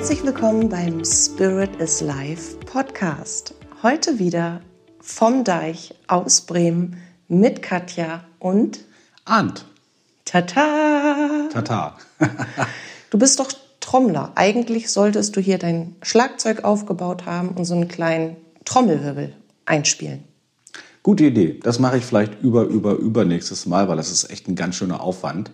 Herzlich willkommen beim Spirit is Life Podcast. Heute wieder vom Deich aus Bremen mit Katja und Arndt. Tata. Tata. Du bist doch Trommler. Eigentlich solltest du hier dein Schlagzeug aufgebaut haben und so einen kleinen Trommelwirbel einspielen. Gute Idee. Das mache ich vielleicht über, über, übernächstes Mal, weil das ist echt ein ganz schöner Aufwand.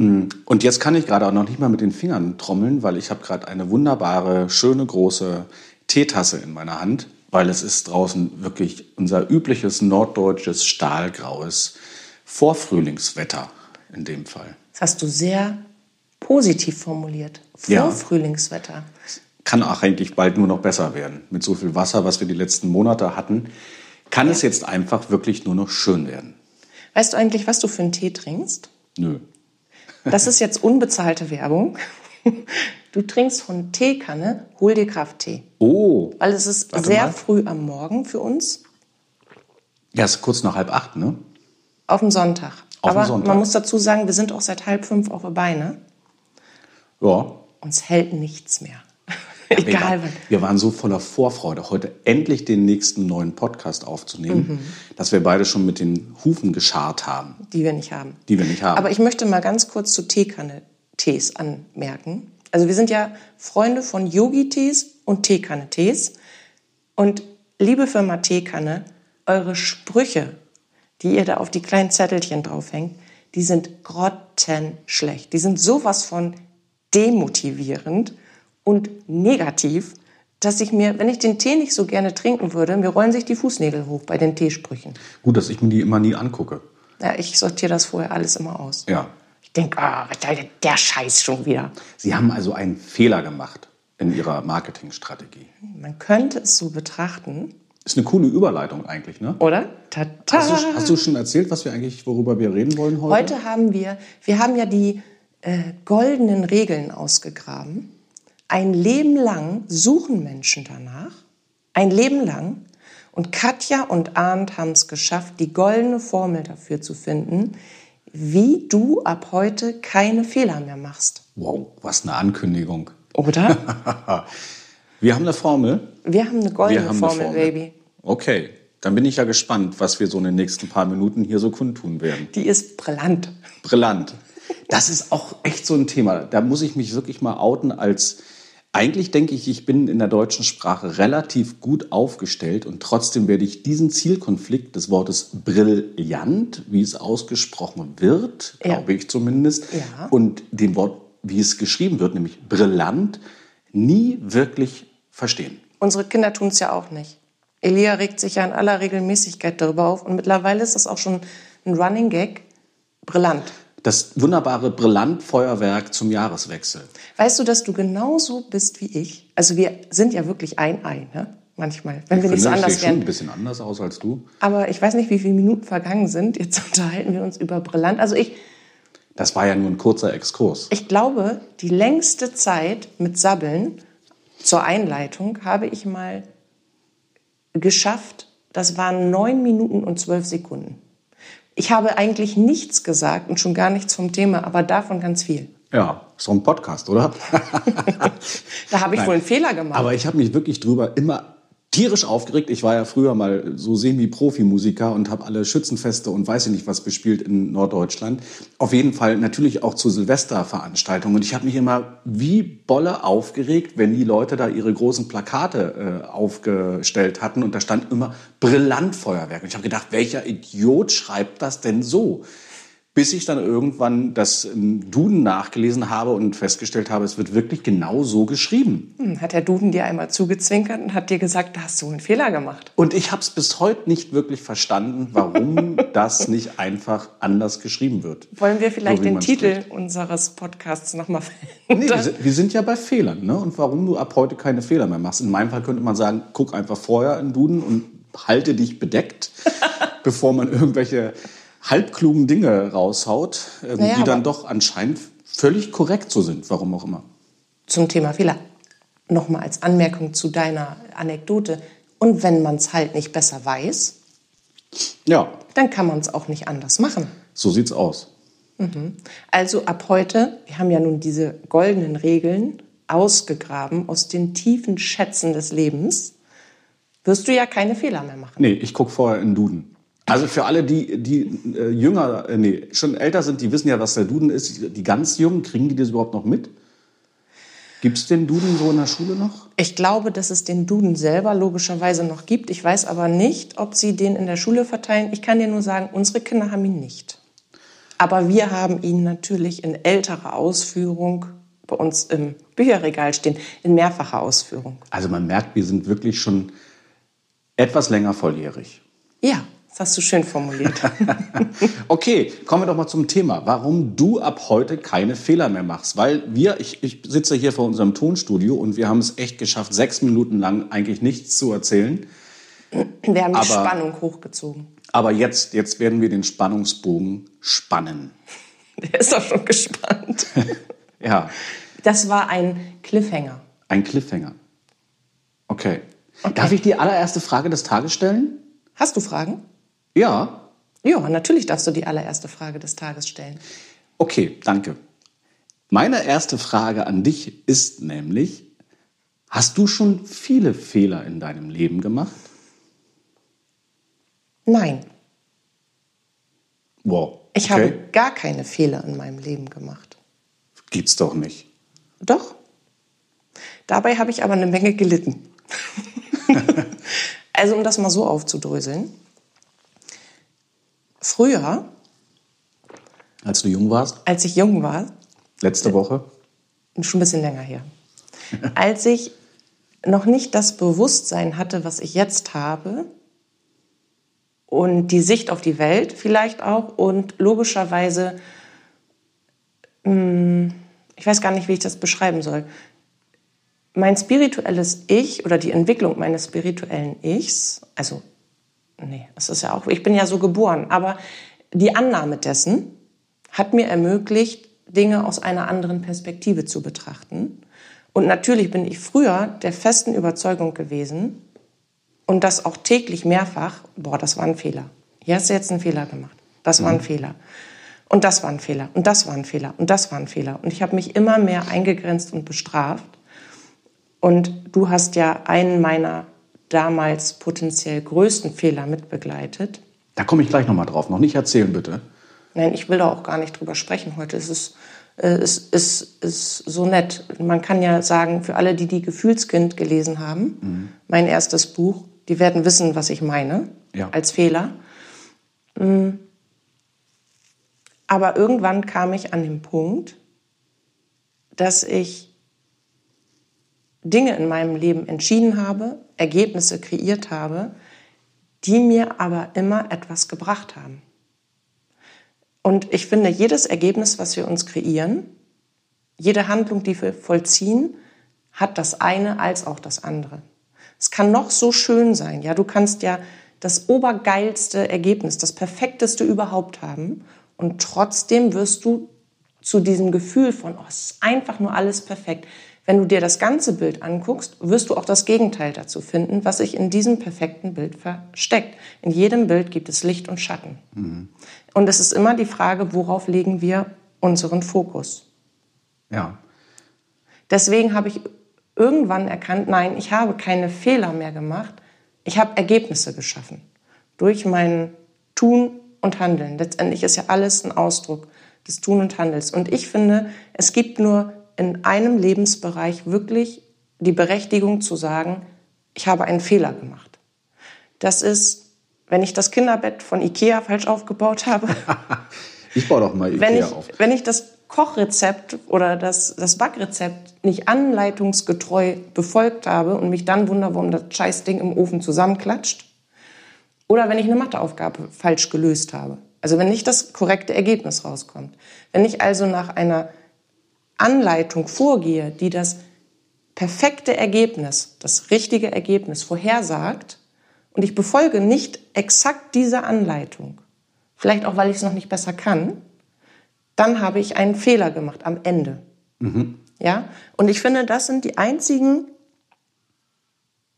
Mm, Und jetzt kann ich gerade auch noch nicht mal mit den Fingern trommeln, weil ich habe gerade eine wunderbare, schöne, große Teetasse in meiner Hand, weil es ist draußen wirklich unser übliches norddeutsches stahlgraues Vorfrühlingswetter in dem Fall. Das hast du sehr positiv formuliert. Ja. Vorfrühlingswetter. Kann auch eigentlich bald nur noch besser werden. Mit so viel Wasser, was wir die letzten Monate hatten, kann es jetzt einfach wirklich nur noch schön werden. Weißt du eigentlich, was du für einen Tee trinkst? Nö. Das ist jetzt unbezahlte Werbung. Du trinkst von Teekanne, hol dir Krafttee. Oh. Weil es ist sehr mal. früh am Morgen für uns, Ja, es ist kurz nach halb acht, ne? auf dem Sonntag. Auf dem Aber Sonntag. man muss dazu sagen, wir sind auch seit halb fünf auf der Beine. Ja. Uns hält nichts mehr. Wir Egal waren, wann. wir waren so voller Vorfreude, heute endlich den nächsten neuen Podcast aufzunehmen, dass wir beide schon mit den Hufen geschart haben, Die wir nicht haben. die wir nicht haben. Aber ich möchte mal ganz kurz zu Teekanne-Tees anmerken. Also wir sind ja Freunde von Yogi-Tees und Teekanne-Tees. Und liebe Firma Teekanne, eure Sprüche, die ihr da auf die kleinen Zettelchen draufhängt, die sind grottenschlecht. Die sind sowas von demotivierend und negativ, dass ich mir, wenn ich den Tee nicht so gerne trinken würde, mir rollen sich die Fußnägel hoch bei den Teesprüchen. Gut, dass ich mir die immer nie angucke. Ja, ich sortiere das vorher alles immer aus. Ja. Ich denke, ah, soll denn der Scheiß schon wieder. Sie haben also einen Fehler gemacht in Ihrer Marketingstrategie. Man könnte es so betrachten, Ist eine coole Überleitung eigentlich, ne? oder? Tata. Hast du, hast du schon erzählt, was wir eigentlich, worüber wir reden wollen heute? Heute haben wir, wir haben ja die äh, goldenen Regeln ausgegraben. Ein Leben lang suchen Menschen danach. Ein Leben lang. Und Katja und Arndt haben es geschafft, die goldene Formel dafür zu finden, wie du ab heute keine Fehler mehr machst. Wow, was eine Ankündigung. Oder? Wir haben eine Formel. Wir haben eine goldene haben Formel, eine Formel. Baby. Okay, dann bin ich ja gespannt, was wir so in den nächsten paar Minuten hier so kundtun werden. Die ist brillant. Brillant. Das ist auch echt so ein Thema. Da muss ich mich wirklich mal outen als eigentlich denke ich, ich bin in der deutschen Sprache relativ gut aufgestellt und trotzdem werde ich diesen Zielkonflikt des Wortes brillant, wie es ausgesprochen wird, Ja. glaube ich zumindest, Ja. und dem Wort, wie es geschrieben wird, nämlich brillant, nie wirklich verstehen. Unsere Kinder tun es ja auch nicht. Elia regt sich ja in aller Regelmäßigkeit darüber auf und mittlerweile ist das auch schon ein Running Gag. Brillant. Das wunderbare Brillantfeuerwerk zum Jahreswechsel. Weißt du, dass du genauso bist wie ich? Also wir sind ja wirklich ein Ei, ne? Manchmal, wenn wir nicht so finde, ich anders sehe schon ein wären. bisschen anders aus als du. Aber ich weiß nicht, wie viele Minuten vergangen sind. Jetzt unterhalten wir uns über Brillant. Also ich, Das war ja nur ein kurzer Exkurs. ich glaube, die längste Zeit mit Sabbeln zur Einleitung habe ich mal geschafft. Das waren neun Minuten und zwölf Sekunden. Ich habe eigentlich nichts gesagt und schon gar nichts vom Thema, aber davon ganz viel. Ja, so ein Podcast, oder? Da habe ich Nein. wohl einen Fehler gemacht. Aber ich habe mich wirklich drüber immer tierisch aufgeregt. Ich war ja früher mal so semi-Profi-Musiker und habe alle Schützenfeste und weiß ich nicht was bespielt in Norddeutschland. Auf jeden Fall natürlich auch zu Silvesterveranstaltungen. Und ich habe mich immer wie Bolle aufgeregt, wenn die Leute da ihre großen Plakate äh, aufgestellt hatten und da stand immer Brillantfeuerwerk. Und ich habe gedacht, welcher Idiot schreibt das denn so? Bis ich dann irgendwann das Duden nachgelesen habe und festgestellt habe, es wird wirklich genau so geschrieben. Hm, Hat der Duden dir einmal zugezwinkert und hat dir gesagt, da hast du einen Fehler gemacht. Und ich habe es bis heute nicht wirklich verstanden, warum das nicht einfach anders geschrieben wird. Wollen wir vielleicht So den Titel spricht. unseres Podcasts nochmal Nee, verändern? wir, sind, wir sind ja bei Fehlern. Ne? Und warum du ab heute keine Fehler mehr machst. In meinem Fall könnte man sagen, guck einfach vorher in Duden und halte dich bedeckt, bevor man irgendwelche halbklugen Dinge raushaut, ähm, Naja, die dann doch anscheinend völlig korrekt so sind, warum auch immer. Zum Thema Fehler. Nochmal als Anmerkung zu deiner Anekdote. Und wenn man es halt nicht besser weiß, Ja, dann kann man es auch nicht anders machen. so sieht's aus. Also ab heute, wir haben ja nun diese goldenen Regeln ausgegraben aus den tiefen Schätzen des Lebens, wirst du ja keine Fehler mehr machen. Nee, ich gucke vorher in Duden. Also für alle, die, die äh, jünger, äh, nee, schon älter sind, die wissen ja, was der Duden ist. Die ganz Jungen, kriegen die das überhaupt noch mit? Gibt es den Duden so in der Schule noch? Ich glaube, dass es den Duden selber logischerweise noch gibt. Ich weiß aber nicht, ob sie den in der Schule verteilen. Ich kann dir nur sagen, unsere Kinder haben ihn nicht. Aber wir haben ihn natürlich in älterer Ausführung bei uns im Bücherregal stehen, in mehrfacher Ausführung. Also man merkt, wir sind wirklich schon etwas länger volljährig. Ja, das hast du schön formuliert. okay, kommen wir doch mal zum Thema, warum du ab heute keine Fehler mehr machst. Weil wir, ich, ich sitze hier vor unserem Tonstudio und wir haben es echt geschafft, sechs Minuten lang eigentlich nichts zu erzählen. Wir haben die aber, Spannung hochgezogen. Aber jetzt, jetzt werden wir den Spannungsbogen spannen. Der ist doch schon gespannt. ja. Das war ein Cliffhanger. Ein Cliffhanger. Okay. okay. Darf ich die allererste Frage des Tages stellen? Hast du Fragen? Ja. Ja, natürlich darfst du die allererste Frage des Tages stellen. Okay, danke. Meine erste Frage an dich ist nämlich, hast du schon viele Fehler in deinem Leben gemacht? Nein. Wow. Ich okay. habe gar keine Fehler in meinem Leben gemacht. Gibt's doch nicht. Doch. Dabei habe ich aber eine Menge gelitten. also um das mal so aufzudröseln. Früher. Als du jung warst? Als ich jung war. Letzte Woche? Schon ein bisschen länger her. als ich noch nicht das Bewusstsein hatte, was ich jetzt habe, und die Sicht auf die Welt vielleicht auch und logischerweise, hm, ich weiß gar nicht, wie ich das beschreiben soll. Mein spirituelles Ich oder die Entwicklung meines spirituellen Ichs, also nee, das ist ja auch, ich bin ja so geboren, aber die Annahme dessen hat mir ermöglicht, Dinge aus einer anderen Perspektive zu betrachten. Und natürlich bin ich früher der festen Überzeugung gewesen, und das auch täglich mehrfach, boah, das war ein Fehler. Hier hast du jetzt einen Fehler gemacht. Das war ein mhm. Fehler. Und das war ein Fehler. Und das war ein Fehler. Und das war ein Fehler. Und ich habe mich immer mehr eingegrenzt und bestraft. Und du hast ja einen meiner damals potenziell größten Fehler mitbegleitet. Da komme ich gleich nochmal drauf. Noch nicht erzählen, bitte. Nein, ich will da auch gar nicht drüber sprechen heute. Es ist, äh, es ist, ist so nett. Man kann ja sagen, für alle, die die Gefühlskind gelesen haben, mhm. mein erstes Buch, die werden wissen, was ich meine ja. als Fehler. Mm. Aber irgendwann kam ich an den Punkt, dass ich Dinge in meinem Leben entschieden habe, Ergebnisse kreiert habe, die mir aber immer etwas gebracht haben. Und ich finde, jedes Ergebnis, was wir uns kreieren, jede Handlung, die wir vollziehen, hat das eine als auch das andere. Es kann noch so schön sein. Ja, du kannst ja das obergeilste Ergebnis, das perfekteste überhaupt haben. Und trotzdem wirst du zu diesem Gefühl von, oh, es ist einfach nur alles perfekt. Wenn du dir das ganze Bild anguckst, wirst du auch das Gegenteil dazu finden, was sich in diesem perfekten Bild versteckt. In jedem Bild gibt es Licht und Schatten. Mhm. Und es ist immer die Frage, worauf legen wir unseren Fokus? Ja. Deswegen habe ich irgendwann erkannt, nein, ich habe keine Fehler mehr gemacht. Ich habe Ergebnisse geschaffen durch mein Tun und Handeln. Letztendlich ist ja alles ein Ausdruck des Tun und Handels. Und ich finde, es gibt nur in einem Lebensbereich wirklich die Berechtigung zu sagen, ich habe einen Fehler gemacht. Das ist, wenn ich das Kinderbett von Ikea falsch aufgebaut habe. ich baue doch mal Ikea wenn ich, auf. Wenn ich das Kochrezept oder das, das Backrezept nicht anleitungsgetreu befolgt habe und mich dann wundere, warum das Scheißding im Ofen zusammenklatscht. Oder wenn ich eine Matheaufgabe falsch gelöst habe. Also wenn nicht das korrekte Ergebnis rauskommt. Wenn ich also nach einer Anleitung vorgehe, die das perfekte Ergebnis, das richtige Ergebnis vorhersagt und ich befolge nicht exakt diese Anleitung, vielleicht auch, weil ich es noch nicht besser kann, dann habe ich einen Fehler gemacht am Ende. Mhm. Ja? Und ich finde, das sind die einzigen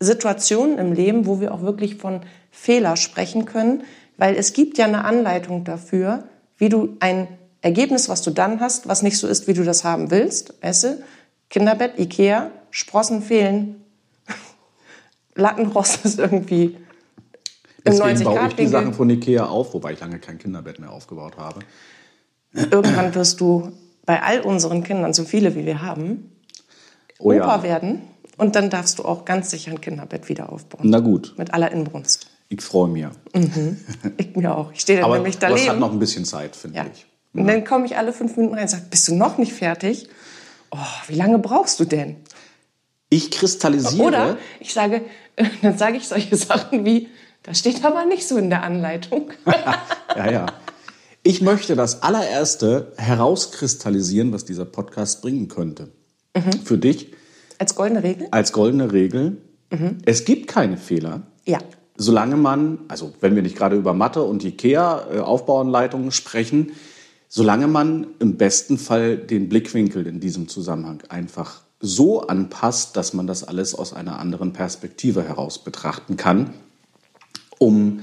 Situationen im Leben, wo wir auch wirklich von Fehler sprechen können, weil es gibt ja eine Anleitung dafür, wie du ein Ergebnis, was du dann hast, was nicht so ist, wie du das haben willst, esse, Kinderbett, Ikea, Sprossen fehlen, Lattenrost ist irgendwie im Deswegen baue ich die 90-Grad-Winkel. Sachen von Ikea auf, wobei ich lange kein Kinderbett mehr aufgebaut habe. Irgendwann wirst du bei all unseren Kindern, so viele wie wir haben, Oh Opa ja. werden. Und dann darfst du auch ganz sicher ein Kinderbett wieder aufbauen. Na gut, Mit aller Inbrunst. ich freue mich. Ich mir auch. Ich stehe dann Aber nämlich das hat daneben. noch ein bisschen Zeit, finde ja. ich. Und dann komme ich alle fünf Minuten rein und sage, bist du noch nicht fertig? Oh, wie lange brauchst du denn? Ich kristallisiere. Oder ich sage, dann sage ich solche Sachen wie, das steht aber nicht so in der Anleitung. Ja, ja. Ich möchte das allererste herauskristallisieren, was dieser Podcast bringen könnte. Mhm. Für dich Als goldene Regel? als goldene Regel. Mhm. Es gibt keine Fehler, Ja. solange man, also wenn wir nicht gerade über Mathe und Ikea äh, sprechen, solange man im besten Fall den Blickwinkel in diesem Zusammenhang einfach so anpasst, dass man das alles aus einer anderen Perspektive heraus betrachten kann, um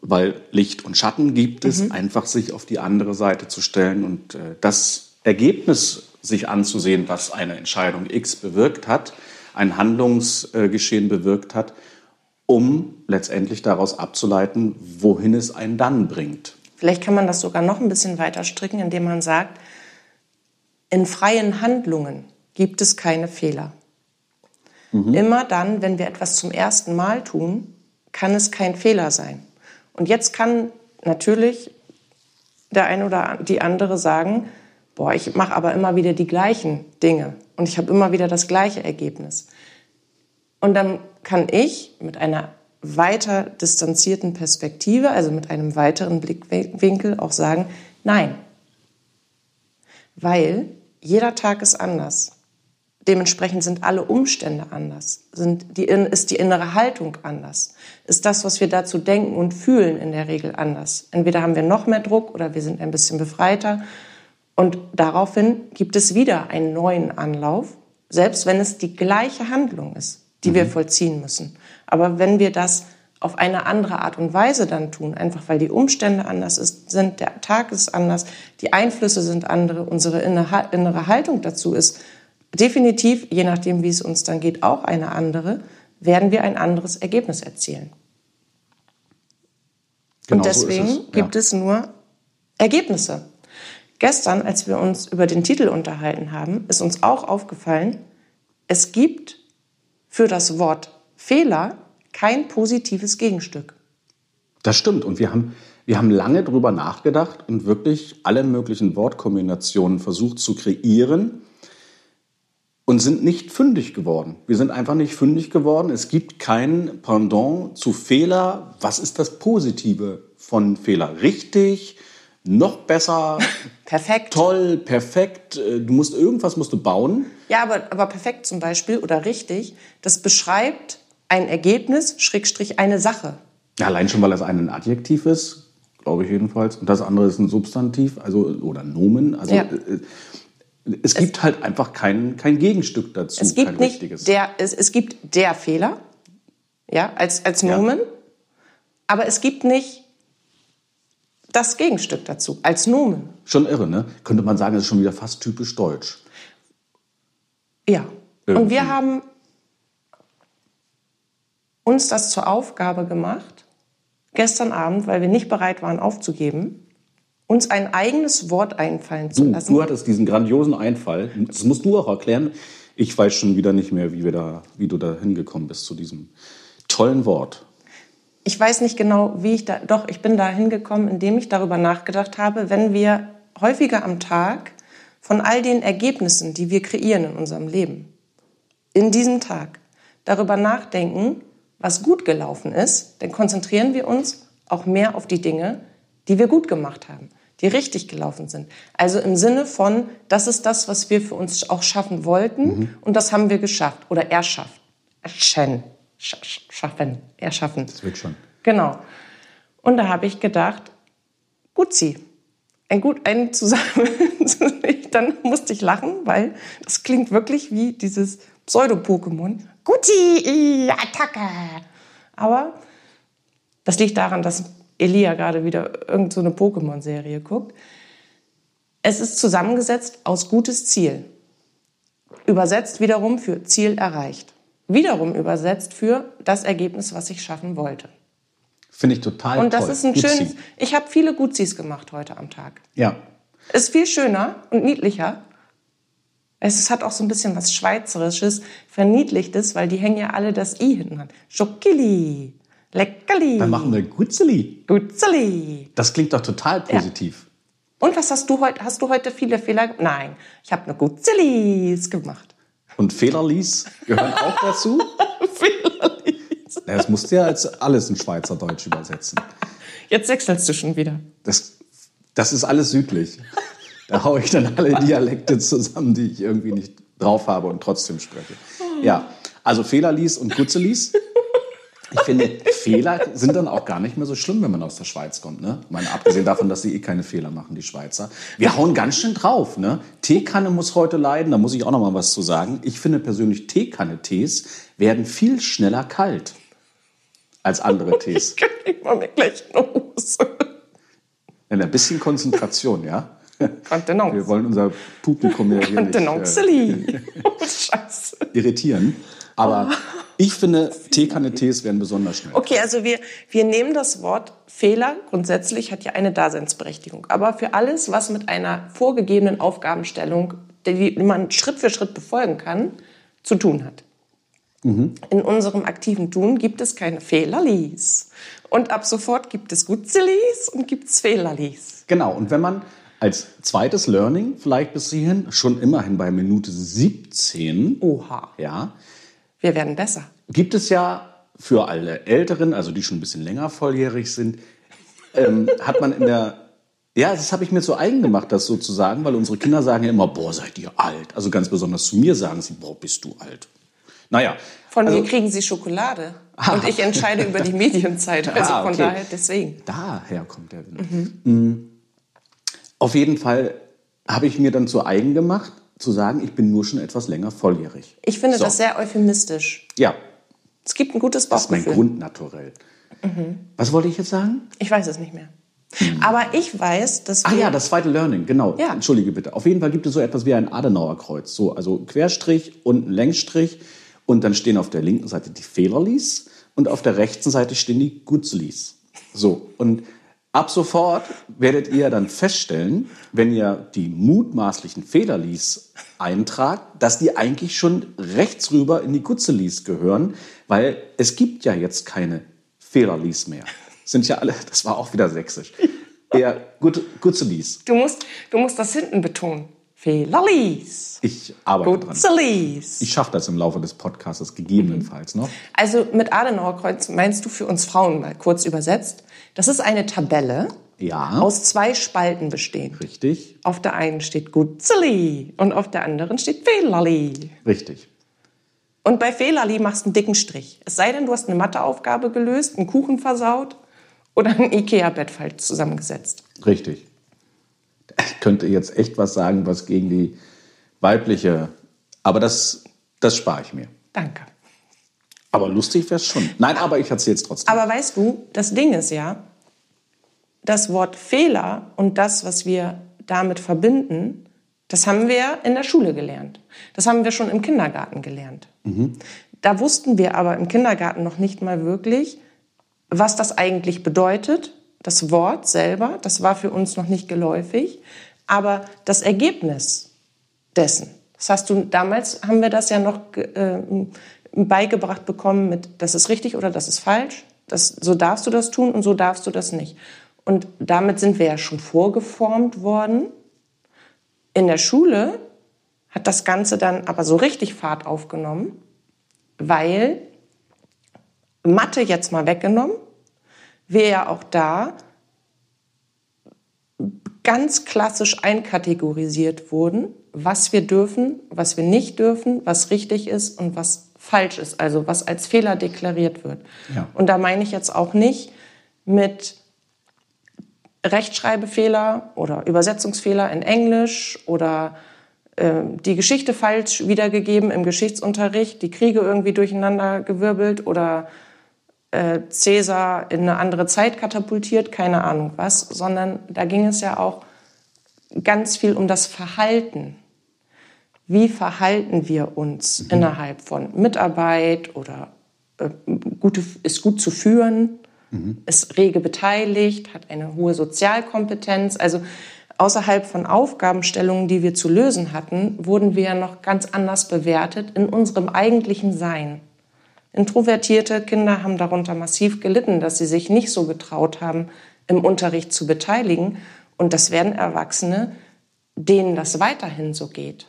weil Licht und Schatten gibt es, einfach sich auf die andere Seite zu stellen und äh, das Ergebnis sich anzusehen, was eine Entscheidung X bewirkt hat, ein Handlungsgeschehen bewirkt hat, um letztendlich daraus abzuleiten, wohin es einen dann bringt. Vielleicht kann man das sogar noch ein bisschen weiter stricken, indem man sagt, in freien Handlungen gibt es keine Fehler. Immer dann, wenn wir etwas zum ersten Mal tun, kann es kein Fehler sein. Und jetzt kann natürlich der eine oder die andere sagen, boah, ich mache aber immer wieder die gleichen Dinge und ich habe immer wieder das gleiche Ergebnis. Und dann kann ich mit einer weiter distanzierten Perspektive, also mit einem weiteren Blickwinkel auch sagen, nein. Weil jeder Tag ist anders. Dementsprechend sind alle Umstände anders. Sind die, ist die innere Haltung anders. Ist das, was wir dazu denken und fühlen, in der Regel anders. Entweder haben wir noch mehr Druck oder wir sind ein bisschen befreiter. Und daraufhin gibt es wieder einen neuen Anlauf, selbst wenn es die gleiche Handlung ist, die wir vollziehen müssen. Aber wenn wir das auf eine andere Art und Weise dann tun, einfach weil die Umstände anders ist, sind, der Tag ist anders, die Einflüsse sind andere, unsere inne- innere Haltung dazu ist definitiv, je nachdem, wie es uns dann geht, auch eine andere, werden wir ein anderes Ergebnis erzielen. Genau und so deswegen es, ja. gibt es nur Ergebnisse. Gestern, als wir uns über den Titel unterhalten haben, ist uns auch aufgefallen, es gibt für das Wort Fehler kein positives Gegenstück. Das stimmt. Und wir haben, wir haben lange drüber nachgedacht und wirklich alle möglichen Wortkombinationen versucht zu kreieren und sind nicht fündig geworden. Wir sind einfach nicht fündig geworden. Es gibt kein Pendant zu Fehler. Was ist das Positive von Fehler? Richtig, noch besser, Perfekt. toll, perfekt. Äh, Du musst irgendwas musst du bauen. Ja, aber, aber perfekt zum Beispiel oder richtig, das beschreibt ein Ergebnis, Schrägstrich eine Sache. Ja, allein schon, weil das eine ein Adjektiv ist, glaube ich jedenfalls, und das andere ist ein Substantiv, also oder Nomen. Also Ja. äh, es gibt halt einfach kein, kein Gegenstück dazu, Es kein gibt nicht richtiges. der, es, es gibt der Fehler, ja, als, als Ja. Nomen, aber es gibt nicht das Gegenstück dazu, als Nomen. Schon irre, ne? Könnte man sagen, das ist schon wieder fast typisch deutsch. Ja. Irgendwie. Und wir haben uns das zur Aufgabe gemacht, gestern Abend, weil wir nicht bereit waren aufzugeben, uns ein eigenes Wort einfallen zu Du, lassen. du hattest diesen grandiosen Einfall. Das musst du auch erklären. Ich weiß schon wieder nicht mehr, wie, wir da, wie du da hingekommen bist zu diesem tollen Wort. Ich weiß nicht genau, wie ich da, doch, ich bin da hingekommen, indem ich darüber nachgedacht habe, wenn wir häufiger am Tag von all den Ergebnissen, die wir kreieren in unserem Leben, in diesem Tag darüber nachdenken, was gut gelaufen ist, dann konzentrieren wir uns auch mehr auf die Dinge, die wir gut gemacht haben, die richtig gelaufen sind. Also im Sinne von, das ist das, was wir für uns auch schaffen wollten und das haben wir geschafft oder erschafft. Erschen. Sch sch- schaffen. Erschaffen. Das wird schon. Genau. Und da habe ich gedacht, Gutzi. Ein gut, ein zusammen. Dann musste ich lachen, weil das klingt wirklich wie dieses Pseudo-Pokémon. Gutzi, Attacke. Aber das liegt daran, dass Elia gerade wieder irgendeine so eine Pokémon-Serie guckt. Es ist zusammengesetzt aus gutes Ziel. übersetzt wiederum für Ziel erreicht. Wiederum übersetzt für das Ergebnis, was ich schaffen wollte. Finde ich total Und das toll. ist ein Gutzi. schönes. Ich habe viele Gutsis gemacht heute am Tag. Ja. Ist viel schöner und niedlicher. Es hat auch so ein bisschen was Schweizerisches, Verniedlichtes, weil die hängen ja alle das I hinten an. Schokili, Leckerli, Dann machen wir Gutzeli. Gutzeli. Das klingt doch total positiv. Und was hast du heute? Hast du heute viele Fehler? ge- Nein, ich habe nur Gutzelis gemacht. Und Fehlerlies gehören auch dazu. Ja, Das musst du ja als alles in Schweizerdeutsch übersetzen. Jetzt wechselst du schon wieder. Das, das ist alles südlich. Da haue ich dann alle Dialekte zusammen, die ich irgendwie nicht drauf habe und trotzdem spreche. Ja, also Fehlerlies und Gutzelis. Ich finde, Fehler sind dann auch gar nicht mehr so schlimm, wenn man aus der Schweiz kommt. Ne? Ich meine, abgesehen davon, dass sie eh keine Fehler machen, die Schweizer. Wir hauen ganz schön drauf. Ne? Teekanne muss heute leiden, da muss ich auch noch mal was zu sagen. Ich finde persönlich, Teekanne-Tees werden viel schneller kalt als andere Tees. Ich mach mir gleich eine Hose. In ein bisschen Konzentration, ja? Wir Kontenance. wollen unser Publikum ja hier nicht äh. Oh, Scheiße. irritieren. Aber ich finde, Teekanne-Tees werden besonders schnell. Okay, also wir, wir nehmen das Wort Fehler grundsätzlich hat ja eine Daseinsberechtigung. Aber für alles, was mit einer vorgegebenen Aufgabenstellung, die man Schritt für Schritt befolgen kann, zu tun hat. In unserem aktiven Tun gibt es keine Fehlerlis. Und ab sofort gibt es Gutzelis und gibt es Fehlerlis. Genau, und wenn man als zweites Learning vielleicht bis hierhin schon immerhin bei Minute 17, Oha. ja, Wir werden besser. gibt es ja für alle Älteren, also die schon ein bisschen länger volljährig sind, ähm, hat man in der ja, das habe ich mir so eigen gemacht, das sozusagen, weil unsere Kinder sagen ja immer, boah, seid ihr alt. Also ganz besonders zu mir sagen sie, boah, bist du alt. Naja. Von also, mir kriegen sie Schokolade. Und ich entscheide über die Medienzeit. Also Ah, von okay. daher deswegen. Daher kommt der Wind. Mm. Auf jeden Fall habe ich mir dann zu eigen gemacht, zu sagen, ich bin nur schon etwas länger volljährig. Ich finde So. das sehr euphemistisch. Ja, Es gibt ein gutes das ist mein Bauchgefühl. Grundnaturell. Was wollte ich jetzt sagen? Ich weiß es nicht mehr. Aber ich weiß, dass Ah ja, das zweite Learning, genau. Ja. Entschuldige bitte. Auf jeden Fall gibt es so etwas wie ein Adenauerkreuz. So, also Querstrich und ein Längsstrich. Und dann stehen auf der linken Seite die Fehlerlis und auf der rechten Seite stehen die Gutzlis. So, und ab sofort werdet ihr dann feststellen, wenn ihr die mutmaßlichen Fehlerlis eintragt, dass die eigentlich schon rechts rüber in die Gutzelis gehören, weil es gibt ja jetzt keine Fehlerlis mehr. Sind ja alle, das war auch wieder sächsisch. Eher Gut, Gutzelis. du musst, du musst das hinten betonen. Fehlerlis. Ich arbeite dran. Gutzelis. Ich schaffe das im Laufe des Podcasts gegebenenfalls noch. Also mit Adenauerkreuz meinst du für uns Frauen mal kurz übersetzt. Das ist eine Tabelle Ja, aus zwei Spalten bestehen. richtig, Auf der einen steht Gutzeli und auf der anderen steht Fehlerli. richtig. Und bei Fehlerli machst du einen dicken Strich. Es sei denn, du hast eine Matheaufgabe gelöst, einen Kuchen versaut oder ein Ikea-Bett falsch zusammengesetzt. Richtig. Ich könnte jetzt echt was sagen, was gegen die weibliche, aber das, das spare ich mir. Danke. Aber lustig wäre es schon. Nein, aber ich erzähle es trotzdem. Aber weißt du, das Ding ist ja, das Wort Fehler und das, was wir damit verbinden, das haben wir in der Schule gelernt. Das haben wir schon im Kindergarten gelernt. Da wussten wir aber im Kindergarten noch nicht mal wirklich, was das eigentlich bedeutet. Das Wort selber, das war für uns noch nicht geläufig. Aber das Ergebnis dessen, das hast du, damals haben wir das ja noch äh, beigebracht bekommen mit, das ist richtig oder das ist falsch. Das, so darfst du das tun und so darfst du das nicht. Und damit sind wir ja schon vorgeformt worden. In der Schule hat das Ganze dann aber so richtig Fahrt aufgenommen, weil Mathe jetzt mal weggenommen, wir ja auch da ganz klassisch einkategorisiert wurden, was wir dürfen, was wir nicht dürfen, was richtig ist und was falsch ist, also was als Fehler deklariert wird. Ja. Und da meine ich jetzt auch nicht mit Rechtschreibfehler oder Übersetzungsfehler in Englisch oder äh, die Geschichte falsch wiedergegeben im Geschichtsunterricht, die Kriege irgendwie durcheinander gewirbelt oder äh, Cäsar in eine andere Zeit katapultiert, keine Ahnung was, sondern da ging es ja auch ganz viel um das Verhalten. wie verhalten wir uns mhm. innerhalb von Mitarbeit oder äh, gute, ist gut zu führen, mhm. ist rege beteiligt, hat eine hohe Sozialkompetenz. Also außerhalb von Aufgabenstellungen, die wir zu lösen hatten, wurden wir noch ganz anders bewertet in unserem eigentlichen Sein. Introvertierte Kinder haben darunter massiv gelitten, dass sie sich nicht so getraut haben, im Unterricht zu beteiligen. Und das werden Erwachsene, denen das weiterhin so geht.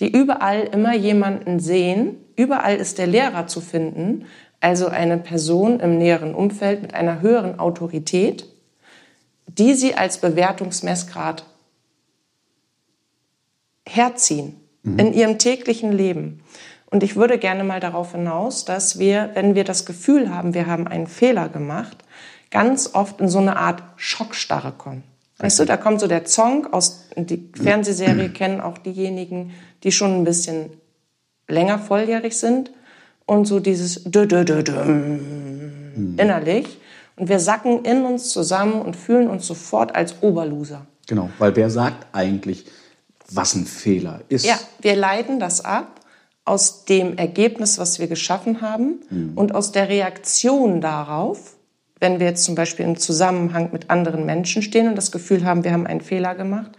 Die überall immer jemanden sehen, überall ist der Lehrer zu finden, also eine Person im näheren Umfeld mit einer höheren Autorität, die sie als Bewertungsmessgrad herziehen mhm. in ihrem täglichen Leben. Und ich würde gerne mal darauf hinaus, dass wir, wenn wir das Gefühl haben, wir haben einen Fehler gemacht, ganz oft in so eine Art Schockstarre kommen. Weißt du, da kommt so der Song aus, die Fernsehserie kennen auch diejenigen, die schon ein bisschen länger volljährig sind und so dieses dö, dö, dö, dö, innerlich. Und wir sacken in uns zusammen und fühlen uns sofort als Oberloser. Genau, weil wer sagt eigentlich, was ein Fehler ist? Ja, wir leiten das ab aus dem Ergebnis, was wir geschaffen haben mhm. und aus der Reaktion darauf, wenn wir jetzt zum Beispiel im Zusammenhang mit anderen Menschen stehen und das Gefühl haben, wir haben einen Fehler gemacht.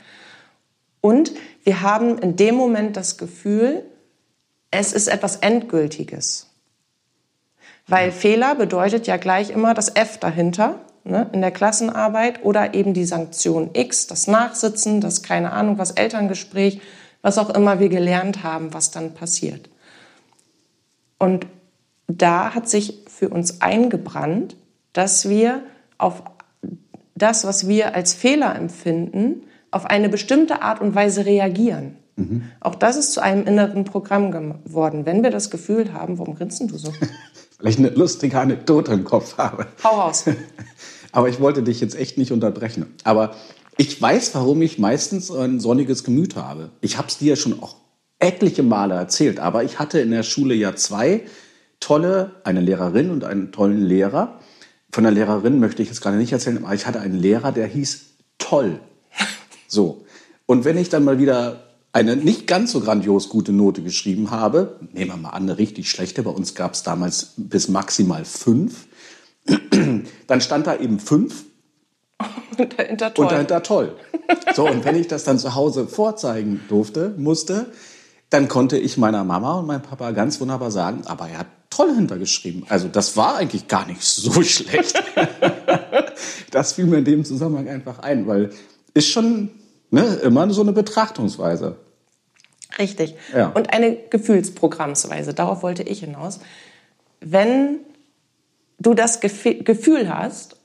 Und wir haben in dem Moment das Gefühl, es ist etwas Endgültiges. Weil. Fehler bedeutet ja gleich immer das F dahinter ne, in der Klassenarbeit oder eben die Sanktion X, das Nachsitzen, das keine Ahnung, was Elterngespräch, was auch immer wir gelernt haben, was dann passiert. Und da hat sich für uns eingebrannt, dass wir auf das, was wir als Fehler empfinden, auf eine bestimmte Art und Weise reagieren. Mhm. Auch das ist zu einem inneren Programm geworden. Wenn wir das Gefühl haben, warum grinst du so? Weil ich eine lustige Anekdote im Kopf habe. Hau raus. Aber ich wollte dich jetzt echt nicht unterbrechen. Aber ich weiß, warum ich meistens ein sonniges Gemüt habe. Ich habe es dir schon auch etliche Male erzählt. Aber ich hatte in der Schule ja zwei tolle, eine Lehrerin und einen tollen Lehrer. Von der Lehrerin möchte ich jetzt gerade nicht erzählen, aber ich hatte einen Lehrer, der hieß Toll. So. Und wenn ich dann mal wieder eine nicht ganz so grandios gute Note geschrieben habe, nehmen wir mal an, eine richtig schlechte, bei uns gab es damals bis maximal fünf, dann stand da eben fünf und dahinter toll. Und dahinter toll. So, und wenn ich das dann zu Hause vorzeigen durfte, musste, dann konnte ich meiner Mama und meinem Papa ganz wunderbar sagen, aber er hat toll hintergeschrieben. Also das war eigentlich gar nicht so schlecht. das fiel mir in dem Zusammenhang einfach ein, weil ist schon ne, immer so eine Betrachtungsweise. Richtig. Ja. Und eine Gefühlsprogrammsweise. Darauf wollte ich hinaus. Wenn du das Gefühl hast,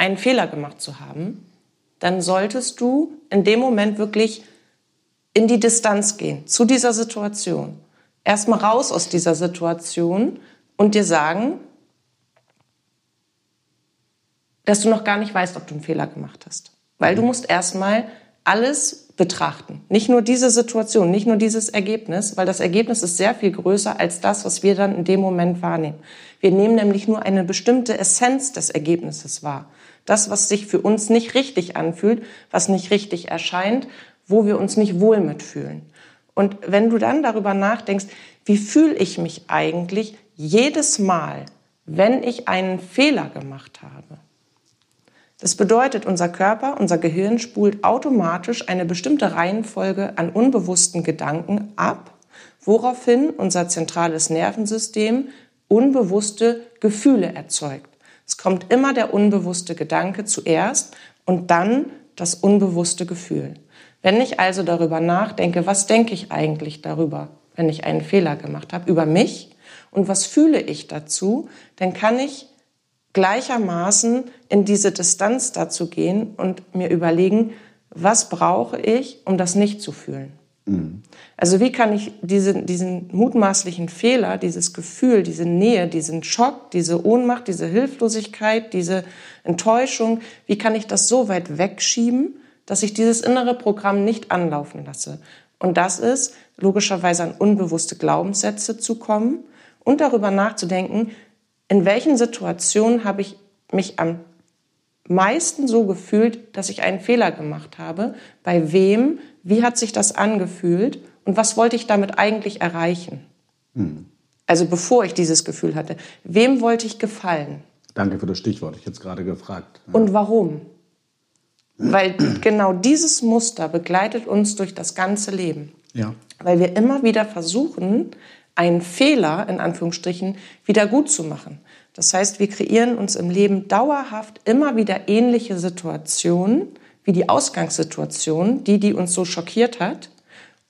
einen Fehler gemacht zu haben, dann solltest du in dem Moment wirklich in die Distanz gehen zu dieser Situation. Erstmal raus aus dieser Situation und dir sagen, dass du noch gar nicht weißt, ob du einen Fehler gemacht hast. Weil du musst erstmal alles betrachten. Nicht nur diese Situation, nicht nur dieses Ergebnis, weil das Ergebnis ist sehr viel größer als das, was wir dann in dem Moment wahrnehmen. Wir nehmen nämlich nur eine bestimmte Essenz des Ergebnisses wahr. Das, was sich für uns nicht richtig anfühlt, was nicht richtig erscheint, wo wir uns nicht wohl mitfühlen. Und wenn du dann darüber nachdenkst, wie fühle ich mich eigentlich jedes Mal, wenn ich einen Fehler gemacht habe, das bedeutet, unser Körper, unser Gehirn spult automatisch eine bestimmte Reihenfolge an unbewussten Gedanken ab, woraufhin unser zentrales Nervensystem unbewusste Gefühle erzeugt. Es kommt immer der unbewusste Gedanke zuerst und dann das unbewusste Gefühl. Wenn ich also darüber nachdenke, was denke ich eigentlich darüber, wenn ich einen Fehler gemacht habe, über mich und was fühle ich dazu, dann kann ich gleichermaßen in diese Distanz dazu gehen und mir überlegen, was brauche ich, um das nicht zu fühlen. Also wie kann ich diese, diesen mutmaßlichen Fehler, dieses Gefühl, diese Nähe, diesen Schock, diese Ohnmacht, diese Hilflosigkeit, diese Enttäuschung, wie kann ich das so weit wegschieben, dass ich dieses innere Programm nicht anlaufen lasse? Und das ist logischerweise an unbewusste Glaubenssätze zu kommen und darüber nachzudenken, in welchen Situationen habe ich mich am meisten so gefühlt, dass ich einen Fehler gemacht habe, bei wem, wie hat sich das angefühlt und was wollte ich damit eigentlich erreichen? Also bevor ich dieses Gefühl hatte. Wem wollte ich gefallen? Danke für das Stichwort, ich jetzt gerade gefragt. Und warum? Weil genau dieses Muster begleitet uns durch das ganze Leben. Ja. Weil wir immer wieder versuchen, einen Fehler, in Anführungsstrichen, wieder gut zu machen. Das heißt, wir kreieren uns im Leben dauerhaft immer wieder ähnliche Situationen wie die Ausgangssituation, die, die uns so schockiert hat,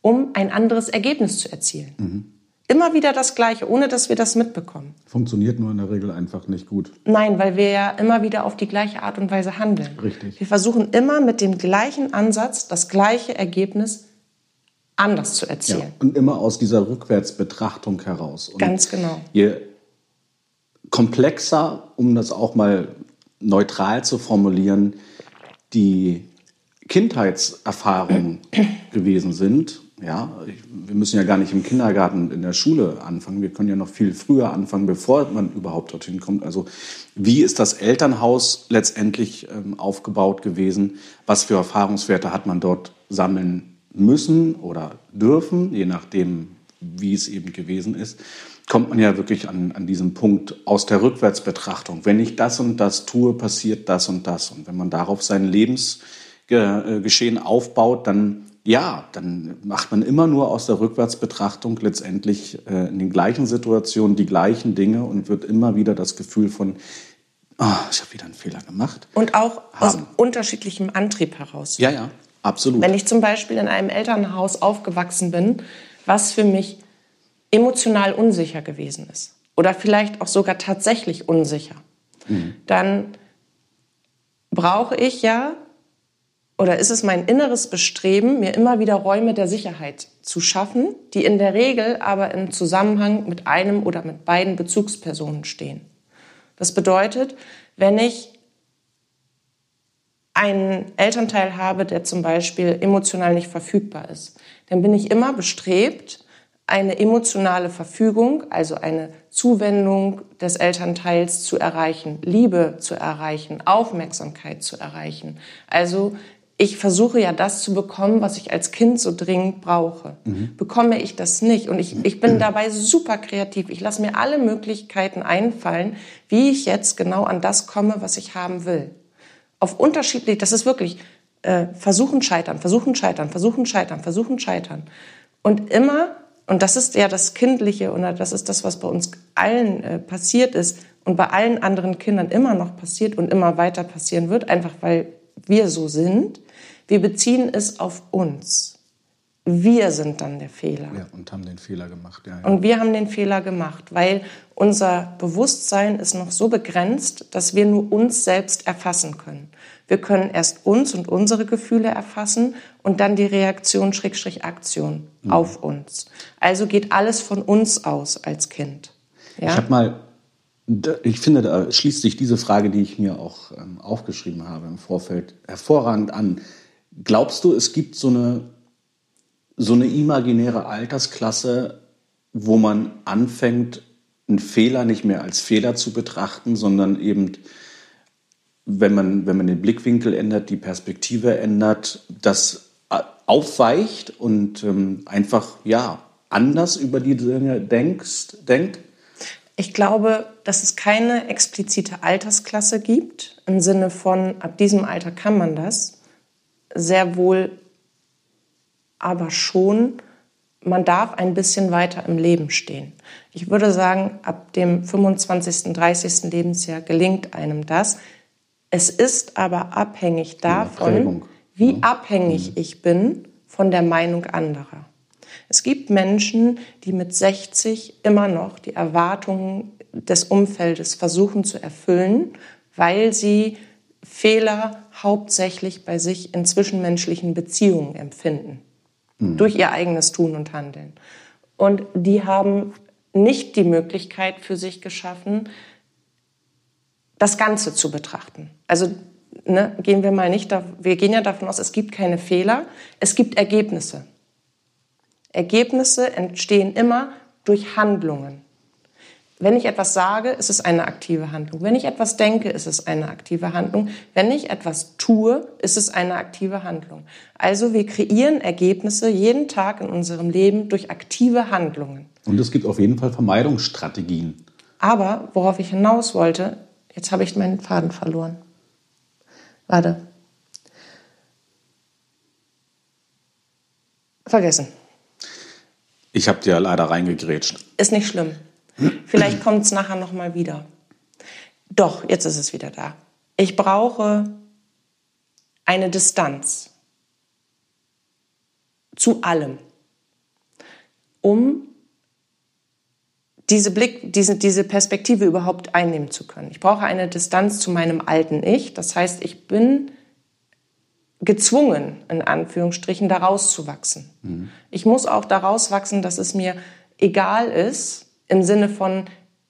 um ein anderes Ergebnis zu erzielen. Immer wieder das Gleiche, ohne dass wir das mitbekommen. Funktioniert nur in der Regel einfach nicht gut. Nein, weil wir ja immer wieder auf die gleiche Art und Weise handeln. Richtig. Wir versuchen immer mit dem gleichen Ansatz das gleiche Ergebnis anders zu Ja. erzielen. Und immer aus dieser Rückwärtsbetrachtung heraus. Und Ganz genau. Je komplexer, um das auch mal neutral zu formulieren, die Kindheitserfahrungen gewesen sind. Ja, wir müssen ja gar nicht im Kindergarten, in der Schule anfangen. Wir können ja noch viel früher anfangen, bevor man überhaupt dorthin kommt. Also wie ist das Elternhaus letztendlich ähm, aufgebaut gewesen? Was für Erfahrungswerte hat man dort sammeln müssen oder dürfen, je nachdem, wie es eben gewesen ist? Kommt man ja wirklich an, an diesem Punkt aus der Rückwärtsbetrachtung. Wenn ich das und das tue, passiert das und das. Und wenn man darauf sein Lebensgeschehen aufbaut, dann ja, dann macht man immer nur aus der Rückwärtsbetrachtung letztendlich äh, in den gleichen Situationen die gleichen Dinge und wird immer wieder das Gefühl von, ah, ich habe wieder einen Fehler gemacht. Und auch aus Haben. unterschiedlichem Antrieb heraus. Ja, ja, absolut. Wenn ich zum Beispiel in einem Elternhaus aufgewachsen bin, was für mich emotional unsicher gewesen ist oder vielleicht auch sogar tatsächlich unsicher, dann brauche ich ja oder ist es mein inneres Bestreben, mir immer wieder Räume der Sicherheit zu schaffen, die in der Regel aber im Zusammenhang mit einem oder mit beiden Bezugspersonen stehen. Das bedeutet, wenn ich einen Elternteil habe, der zum Beispiel emotional nicht verfügbar ist, dann bin ich immer bestrebt, eine emotionale Verfügung, also eine Zuwendung des Elternteils zu erreichen, Liebe zu erreichen, Aufmerksamkeit zu erreichen. Also ich versuche ja das zu bekommen, was ich als Kind so dringend brauche. Bekomme ich das nicht und ich, ich bin dabei super kreativ. Ich lasse mir alle Möglichkeiten einfallen, wie ich jetzt genau an das komme, was ich haben will auf unterschiedlich, das ist wirklich äh, versuchen, scheitern, versuchen, scheitern, versuchen, scheitern, versuchen, scheitern. Und immer, und das ist ja das Kindliche oder das ist das, was bei uns allen äh, passiert ist und bei allen anderen Kindern immer noch passiert und immer weiter passieren wird, einfach weil wir so sind. Wir beziehen es auf uns. Wir sind dann der Fehler. ja, und haben den Fehler gemacht. Ja, ja. Und wir haben den Fehler gemacht, weil unser Bewusstsein ist noch so begrenzt, dass wir nur uns selbst erfassen können. Wir können erst uns und unsere Gefühle erfassen und dann die Reaktion Schrägstrich Aktion auf uns. Also geht alles von uns aus als Kind. Ich Ja? habe mal, ich finde, da schließt sich diese Frage, die ich mir auch ähm, aufgeschrieben habe im Vorfeld, hervorragend an. Glaubst du, es gibt so eine, so eine imaginäre Altersklasse, wo man anfängt, einen Fehler nicht mehr als Fehler zu betrachten, sondern eben, wenn man, wenn man den Blickwinkel ändert, die Perspektive ändert, das äh, aufweicht und ähm, einfach, ja, anders über die Dinge denkst, denkt? Ich glaube, dass es keine explizite Altersklasse gibt, im Sinne von, ab diesem Alter kann man das. Sehr wohl, aber schon, man darf ein bisschen weiter im Leben stehen. Ich würde sagen, ab dem 25., 30. Lebensjahr gelingt einem das. Es ist aber abhängig davon, wie abhängig ich bin von der Meinung anderer. Es gibt Menschen, die mit 60 immer noch die Erwartungen des Umfeldes versuchen zu erfüllen, weil sie Fehler hauptsächlich bei sich in zwischenmenschlichen Beziehungen empfinden. Durch ihr eigenes Tun und Handeln. Und die haben nicht die Möglichkeit für sich geschaffen, das Ganze zu betrachten. Also ne, gehen wir mal nicht, da, wir gehen ja davon aus, es gibt keine Fehler, es gibt Ergebnisse. Ergebnisse entstehen immer durch Handlungen. Wenn ich etwas sage, ist es eine aktive Handlung. Wenn ich etwas denke, ist es eine aktive Handlung. Wenn ich etwas tue, ist es eine aktive Handlung. Also wir kreieren Ergebnisse jeden Tag in unserem Leben durch aktive Handlungen. Und es gibt auf jeden Fall Vermeidungsstrategien. Aber worauf ich hinaus wollte, jetzt habe ich meinen Faden verloren. Warte. Vergessen. Ich habe dir leider reingegrätscht. Ist nicht schlimm. Vielleicht kommt es nachher noch mal wieder. Doch, jetzt ist es wieder da. Ich brauche eine Distanz zu allem, um diese Blick, diese, diese Perspektive überhaupt einnehmen zu können. Ich brauche eine Distanz zu meinem alten Ich. Das heißt, ich bin gezwungen, in Anführungsstrichen, daraus zu wachsen. Mhm. Ich muss auch daraus wachsen, dass es mir egal ist, im Sinne von,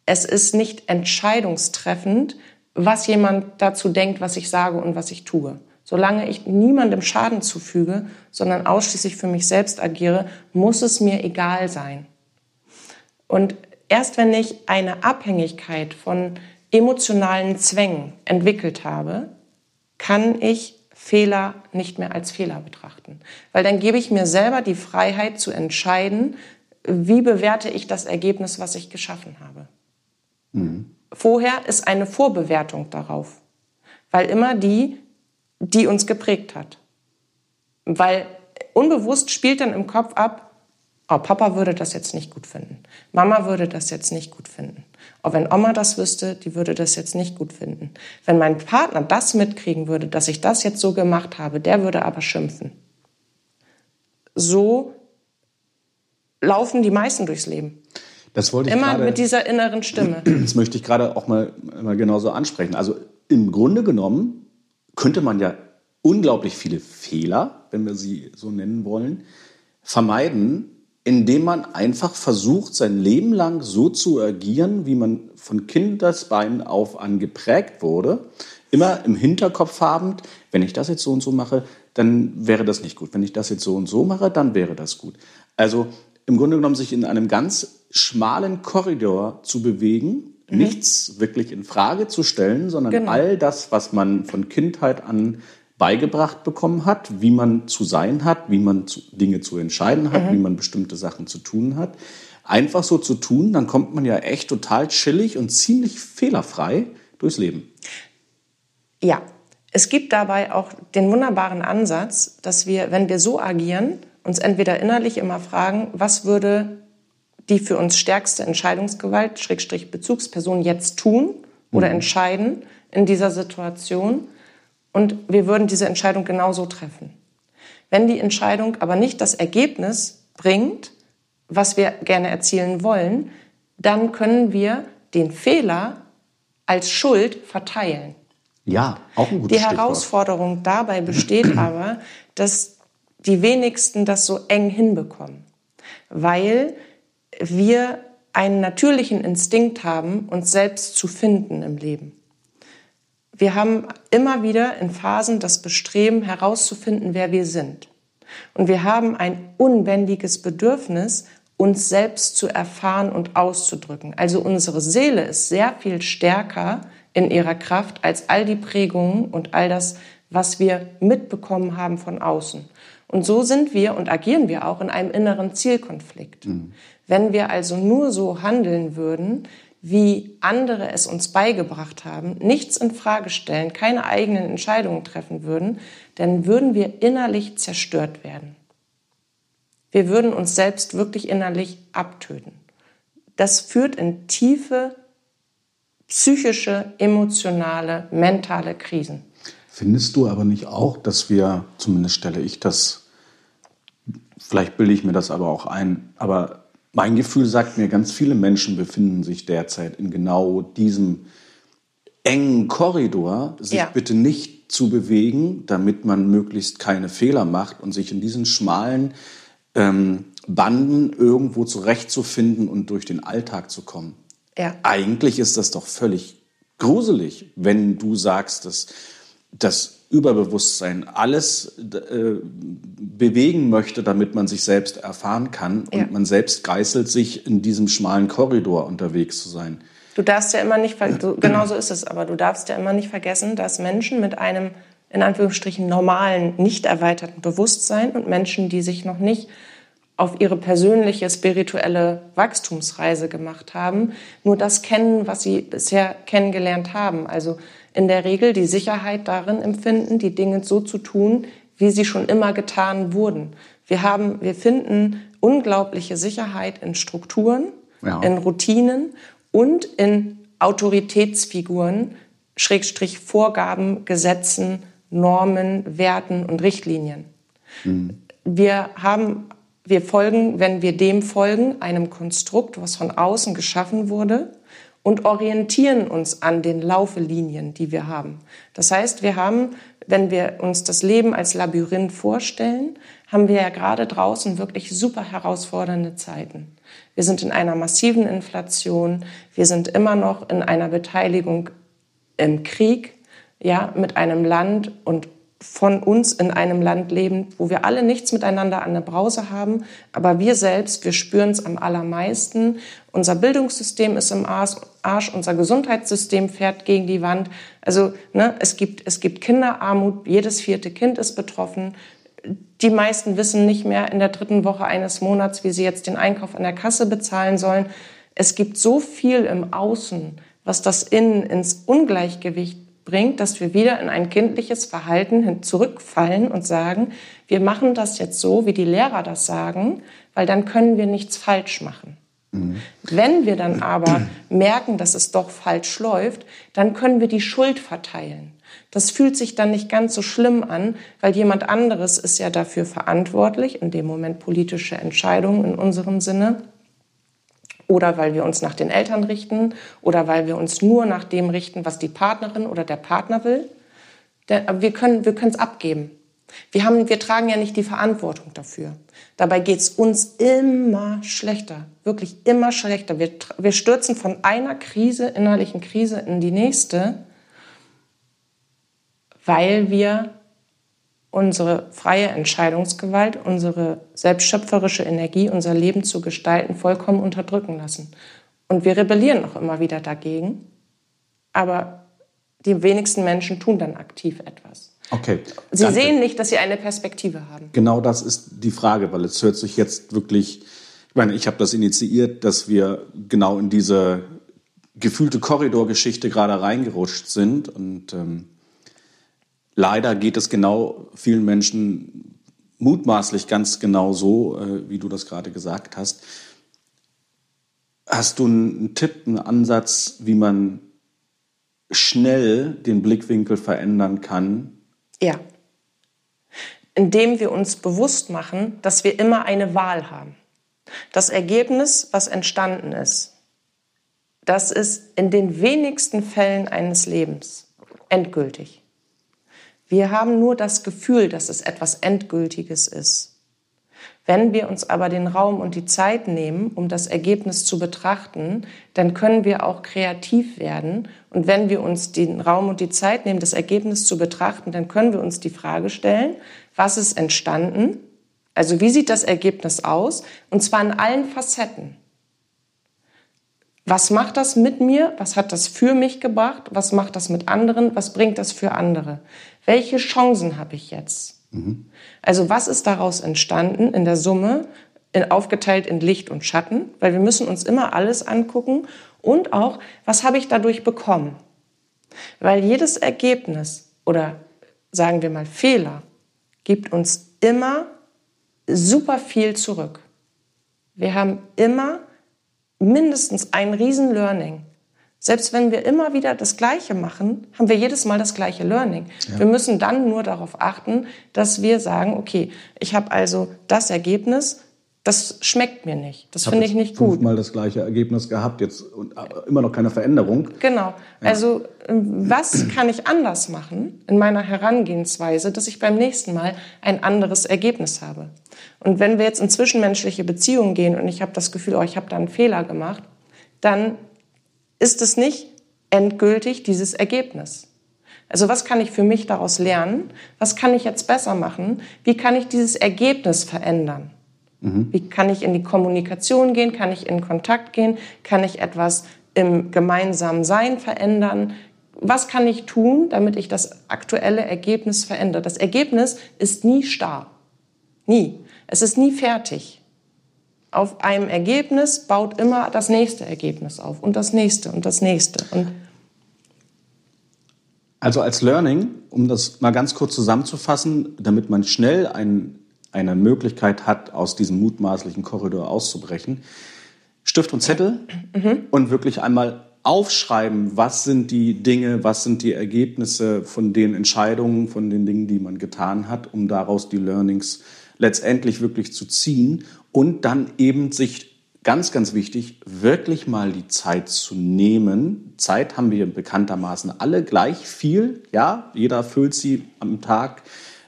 es ist nicht entscheidungstreffend, was jemand dazu denkt, was ich sage und was ich tue. Solange ich niemandem Schaden zufüge, sondern ausschließlich für mich selbst agiere, muss es mir egal sein. Und erst wenn ich eine Abhängigkeit von emotionalen Zwängen entwickelt habe, kann ich Fehler nicht mehr als Fehler betrachten. Weil dann gebe ich mir selber die Freiheit zu entscheiden, wie bewerte ich das Ergebnis, was ich geschaffen habe. Mhm. Vorher ist eine Vorbewertung darauf, weil immer die, die uns geprägt hat. Weil unbewusst spielt dann im Kopf ab, oh, Papa würde das jetzt nicht gut finden, Mama würde das jetzt nicht gut finden. Auch wenn Oma das wüsste, die würde das jetzt nicht gut finden. Wenn mein Partner das mitkriegen würde, dass ich das jetzt so gemacht habe, der würde aber schimpfen. So laufen die meisten durchs Leben. Das wollte ich Immer grade, mit dieser inneren Stimme. Das möchte ich gerade auch mal, mal genauso ansprechen. Also im Grunde genommen könnte man ja unglaublich viele Fehler, wenn wir sie so nennen wollen, vermeiden, indem man einfach versucht, sein Leben lang so zu agieren, wie man von Kindesbeinen auf an geprägt wurde. Immer im Hinterkopf habend, wenn ich das jetzt so und so mache, dann wäre das nicht gut. Wenn ich das jetzt so und so mache, dann wäre das gut. Also im Grunde genommen sich in einem ganz schmalen Korridor zu bewegen, mhm. nichts wirklich in Frage zu stellen, sondern genau. all das, was man von Kindheit an beigebracht bekommen hat, wie man zu sein hat, wie man zu, Dinge zu entscheiden hat, mhm. wie man bestimmte Sachen zu tun hat, einfach so zu tun, dann kommt man ja echt total chillig und ziemlich fehlerfrei durchs Leben. Ja, es gibt dabei auch den wunderbaren Ansatz, dass wir, wenn wir so agieren, uns entweder innerlich immer fragen, was würde die für uns stärkste Entscheidungsgewalt, Schrägstrich Bezugsperson jetzt tun oder mhm. entscheiden in dieser Situation und wir würden diese Entscheidung genauso treffen. Wenn die Entscheidung aber nicht das Ergebnis bringt, was wir gerne erzielen wollen, dann können wir den Fehler als Schuld verteilen. Ja, auch ein gutes Die Herausforderung dabei besteht aber, dass die wenigsten das so eng hinbekommen, weil wir einen natürlichen Instinkt haben, uns selbst zu finden im Leben. Wir haben immer wieder in Phasen das Bestreben herauszufinden, wer wir sind. Und wir haben ein unbändiges Bedürfnis, uns selbst zu erfahren und auszudrücken. Also unsere Seele ist sehr viel stärker in ihrer Kraft als all die Prägungen und all das, was wir mitbekommen haben von außen. Und so sind wir und agieren wir auch in einem inneren Zielkonflikt. Mhm. Wenn wir also nur so handeln würden, wie andere es uns beigebracht haben, nichts in Frage stellen, keine eigenen Entscheidungen treffen würden, dann würden wir innerlich zerstört werden. Wir würden uns selbst wirklich innerlich abtöten. Das führt in tiefe psychische, emotionale, mentale Krisen. Findest du aber nicht auch, dass wir, zumindest stelle ich das, vielleicht bilde ich mir das aber auch ein, aber mein Gefühl sagt mir, ganz viele Menschen befinden sich derzeit in genau diesem engen Korridor, sich ja. bitte nicht zu bewegen, damit man möglichst keine Fehler macht und sich in diesen schmalen ähm, Banden irgendwo zurechtzufinden und durch den Alltag zu kommen. Ja. Eigentlich ist das doch völlig gruselig, wenn du sagst, dass dass Überbewusstsein alles äh, bewegen möchte, damit man sich selbst erfahren kann. Und Ja. man selbst geißelt sich in diesem schmalen Korridor unterwegs zu sein. Du darfst ja immer nicht, so, genau so ist es, aber du darfst ja immer nicht vergessen, dass Menschen mit einem, in Anführungsstrichen, normalen, nicht erweiterten Bewusstsein und Menschen, die sich noch nicht auf ihre persönliche spirituelle Wachstumsreise gemacht haben, nur das kennen, was sie bisher kennengelernt haben. Also in der Regel die Sicherheit darin empfinden, die Dinge so zu tun, wie sie schon immer getan wurden. Wir haben, wir finden unglaubliche Sicherheit in Strukturen, Ja. in Routinen und in Autoritätsfiguren, Schrägstrich Vorgaben, Gesetzen, Normen, Werten und Richtlinien. Wir haben, wir folgen, wenn wir dem folgen, einem Konstrukt, was von außen geschaffen wurde und orientieren uns an den Laufelinien, die wir haben. Das heißt, wir haben, wenn wir uns das Leben als Labyrinth vorstellen, haben wir ja gerade draußen wirklich super herausfordernde Zeiten. Wir sind in einer massiven Inflation, wir sind immer noch in einer Beteiligung im Krieg, ja, mit einem Land und von uns in einem Land leben, wo wir alle nichts miteinander an der Brause haben, aber wir selbst, wir spüren es am allermeisten. Unser Bildungssystem ist im Arsch, Arsch, unser Gesundheitssystem fährt gegen die Wand. Also ne, es, gibt, es gibt Kinderarmut, jedes vierte Kind ist betroffen. Die meisten wissen nicht mehr in der dritten Woche eines Monats, wie sie jetzt den Einkauf an der Kasse bezahlen sollen. Es gibt so viel im Außen, was das Innen ins Ungleichgewicht bringt, dass wir wieder in ein kindliches Verhalten zurückfallen und sagen, wir machen das jetzt so, wie die Lehrer das sagen, weil dann können wir nichts falsch machen. Wenn wir dann aber merken, dass es doch falsch läuft, dann können wir die Schuld verteilen. Das fühlt sich dann nicht ganz so schlimm an, weil jemand anderes ist ja dafür verantwortlich, in dem Moment politische Entscheidungen in unserem Sinne, oder weil wir uns nach den Eltern richten oder weil wir uns nur nach dem richten, was die Partnerin oder der Partner will. Wir können wir es abgeben. Wir, haben, wir tragen ja nicht die Verantwortung dafür. Dabei geht es uns immer schlechter, wirklich immer schlechter. Wir, wir stürzen von einer Krise, innerlichen Krise in die nächste, weil wir unsere freie Entscheidungsgewalt, unsere selbstschöpferische Energie, unser Leben zu gestalten, vollkommen unterdrücken lassen. Und wir rebellieren auch immer wieder dagegen, aber die wenigsten Menschen tun dann aktiv etwas. Okay. Sie danke. sehen nicht, dass sie eine Perspektive haben. Genau das ist die Frage, weil es hört sich jetzt wirklich, ich meine, ich habe das initiiert, dass wir genau in diese gefühlte Korridorgeschichte gerade reingerutscht sind und ähm, leider geht es genau vielen Menschen mutmaßlich ganz genau so, äh, wie du das gerade gesagt hast. Hast du einen Tipp, einen Ansatz, wie man schnell den Blickwinkel verändern kann? Ja. Indem wir uns bewusst machen, dass wir immer eine Wahl haben. Das Ergebnis, was entstanden ist, das ist in den wenigsten Fällen eines Lebens endgültig. Wir haben nur das Gefühl, dass es etwas Endgültiges ist. Wenn wir uns aber den Raum und die Zeit nehmen, um das Ergebnis zu betrachten, dann können wir auch kreativ werden. Und wenn wir uns den Raum und die Zeit nehmen, das Ergebnis zu betrachten, dann können wir uns die Frage stellen, was ist entstanden? Also wie sieht das Ergebnis aus? Und zwar in allen Facetten. Was macht das mit mir? Was hat das für mich gebracht? Was macht das mit anderen? Was bringt das für andere? Welche Chancen habe ich jetzt? Also was ist daraus entstanden in der Summe, in, aufgeteilt in Licht und Schatten? Weil wir müssen uns immer alles angucken und auch, was habe ich dadurch bekommen? Weil jedes Ergebnis oder sagen wir mal Fehler gibt uns immer super viel zurück. Wir haben immer mindestens ein riesen Learning. Selbst wenn wir immer wieder das Gleiche machen, haben wir jedes Mal das gleiche Learning. Wir müssen dann nur darauf achten, dass wir sagen, okay, ich habe also das Ergebnis, das schmeckt mir nicht, das finde ich nicht gut. Fünfmal das gleiche Ergebnis gehabt, jetzt und aber immer noch keine Veränderung. Genau. Also ähm, was kann ich anders machen in meiner Herangehensweise, dass ich beim nächsten Mal ein anderes Ergebnis habe? Und wenn wir jetzt in zwischenmenschliche Beziehungen gehen und ich habe das Gefühl, oh, ich habe da einen Fehler gemacht, dann ist es nicht endgültig dieses Ergebnis. Also was kann ich für mich daraus lernen? Was kann ich jetzt besser machen? Wie kann ich dieses Ergebnis verändern? Mhm. Wie kann ich in die Kommunikation gehen? Kann ich in Kontakt gehen? Kann ich etwas im gemeinsamen Sein verändern? Was kann ich tun, damit ich das aktuelle Ergebnis verändere? Das Ergebnis ist nie starr. Nie. Es ist nie fertig. Auf einem Ergebnis baut immer das nächste Ergebnis auf und das nächste und das nächste. Und also als Learning, um das mal ganz kurz zusammenzufassen, damit man schnell ein, eine Möglichkeit hat, aus diesem mutmaßlichen Korridor auszubrechen, Stift und Zettel mhm. und wirklich einmal aufschreiben, was sind die Dinge, was sind die Ergebnisse von den Entscheidungen, von den Dingen, die man getan hat, um daraus die Learnings letztendlich wirklich zu ziehen und dann eben sich ganz, ganz wichtig, wirklich mal die Zeit zu nehmen. Zeit haben wir bekanntermaßen alle gleich viel. Ja, jeder füllt sie am Tag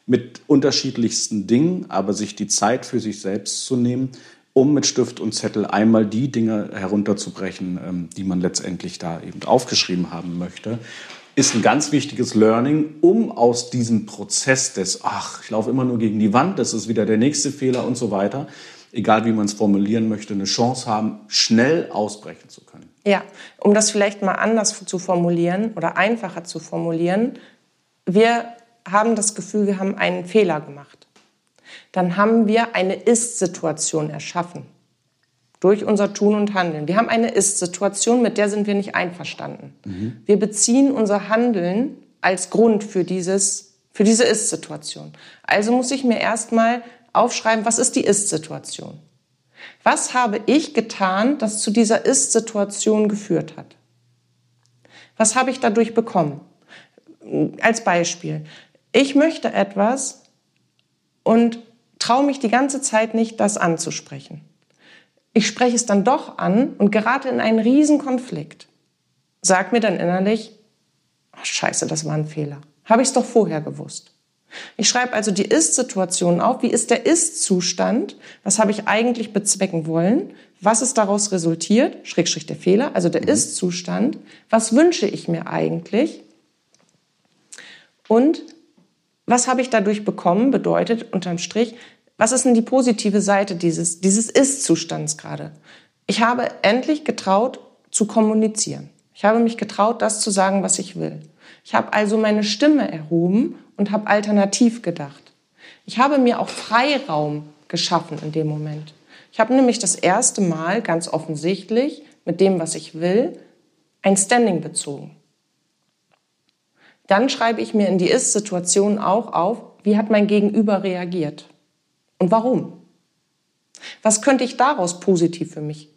mit unterschiedlichsten Dingen, aber sich die Zeit für sich selbst zu nehmen, um mit Stift und Zettel einmal die Dinge herunterzubrechen, ähm, die man letztendlich da eben aufgeschrieben haben möchte, ist ein ganz wichtiges Learning, um aus diesem Prozess des, ach, ich laufe immer nur gegen die Wand, das ist wieder der nächste Fehler und so weiter, egal wie man es formulieren möchte, eine Chance haben, schnell ausbrechen zu können. Ja, um das vielleicht mal anders zu formulieren oder einfacher zu formulieren, wir haben das Gefühl, wir haben einen Fehler gemacht. Dann haben wir eine Ist-Situation erschaffen durch unser Tun und Handeln. Wir haben eine Ist-Situation, mit der sind wir nicht einverstanden. Mhm. Wir beziehen unser Handeln als Grund für, dieses, für diese Ist-Situation. Also muss ich mir erstmal aufschreiben, was ist die Ist-Situation? Was habe ich getan, das zu dieser Ist-Situation geführt hat? Was habe ich dadurch bekommen? Als Beispiel. Ich möchte etwas und traue mich die ganze Zeit nicht, das anzusprechen. Ich spreche es dann doch an und gerate in einen Riesenkonflikt. Sag mir dann innerlich, oh, scheiße, das war ein Fehler. Habe ich es doch vorher gewusst. Ich schreibe also die Ist-Situation auf. Wie ist der Ist-Zustand? Was habe ich eigentlich bezwecken wollen? Was ist daraus resultiert? Schrägstrich der Fehler, also der mhm. Ist-Zustand. Was wünsche ich mir eigentlich? Und was habe ich dadurch bekommen? Bedeutet unterm Strich, was ist denn die positive Seite dieses, dieses Ist-Zustands gerade? Ich habe endlich getraut zu kommunizieren. Ich habe mich getraut, das zu sagen, was ich will. Ich habe also meine Stimme erhoben und habe alternativ gedacht. Ich habe mir auch Freiraum geschaffen in dem Moment. Ich habe nämlich das erste Mal ganz offensichtlich mit dem, was ich will, ein Standing bezogen. Dann schreibe ich mir in die Ist-Situation auch auf, wie hat mein Gegenüber reagiert und warum. Was könnte ich daraus positiv für mich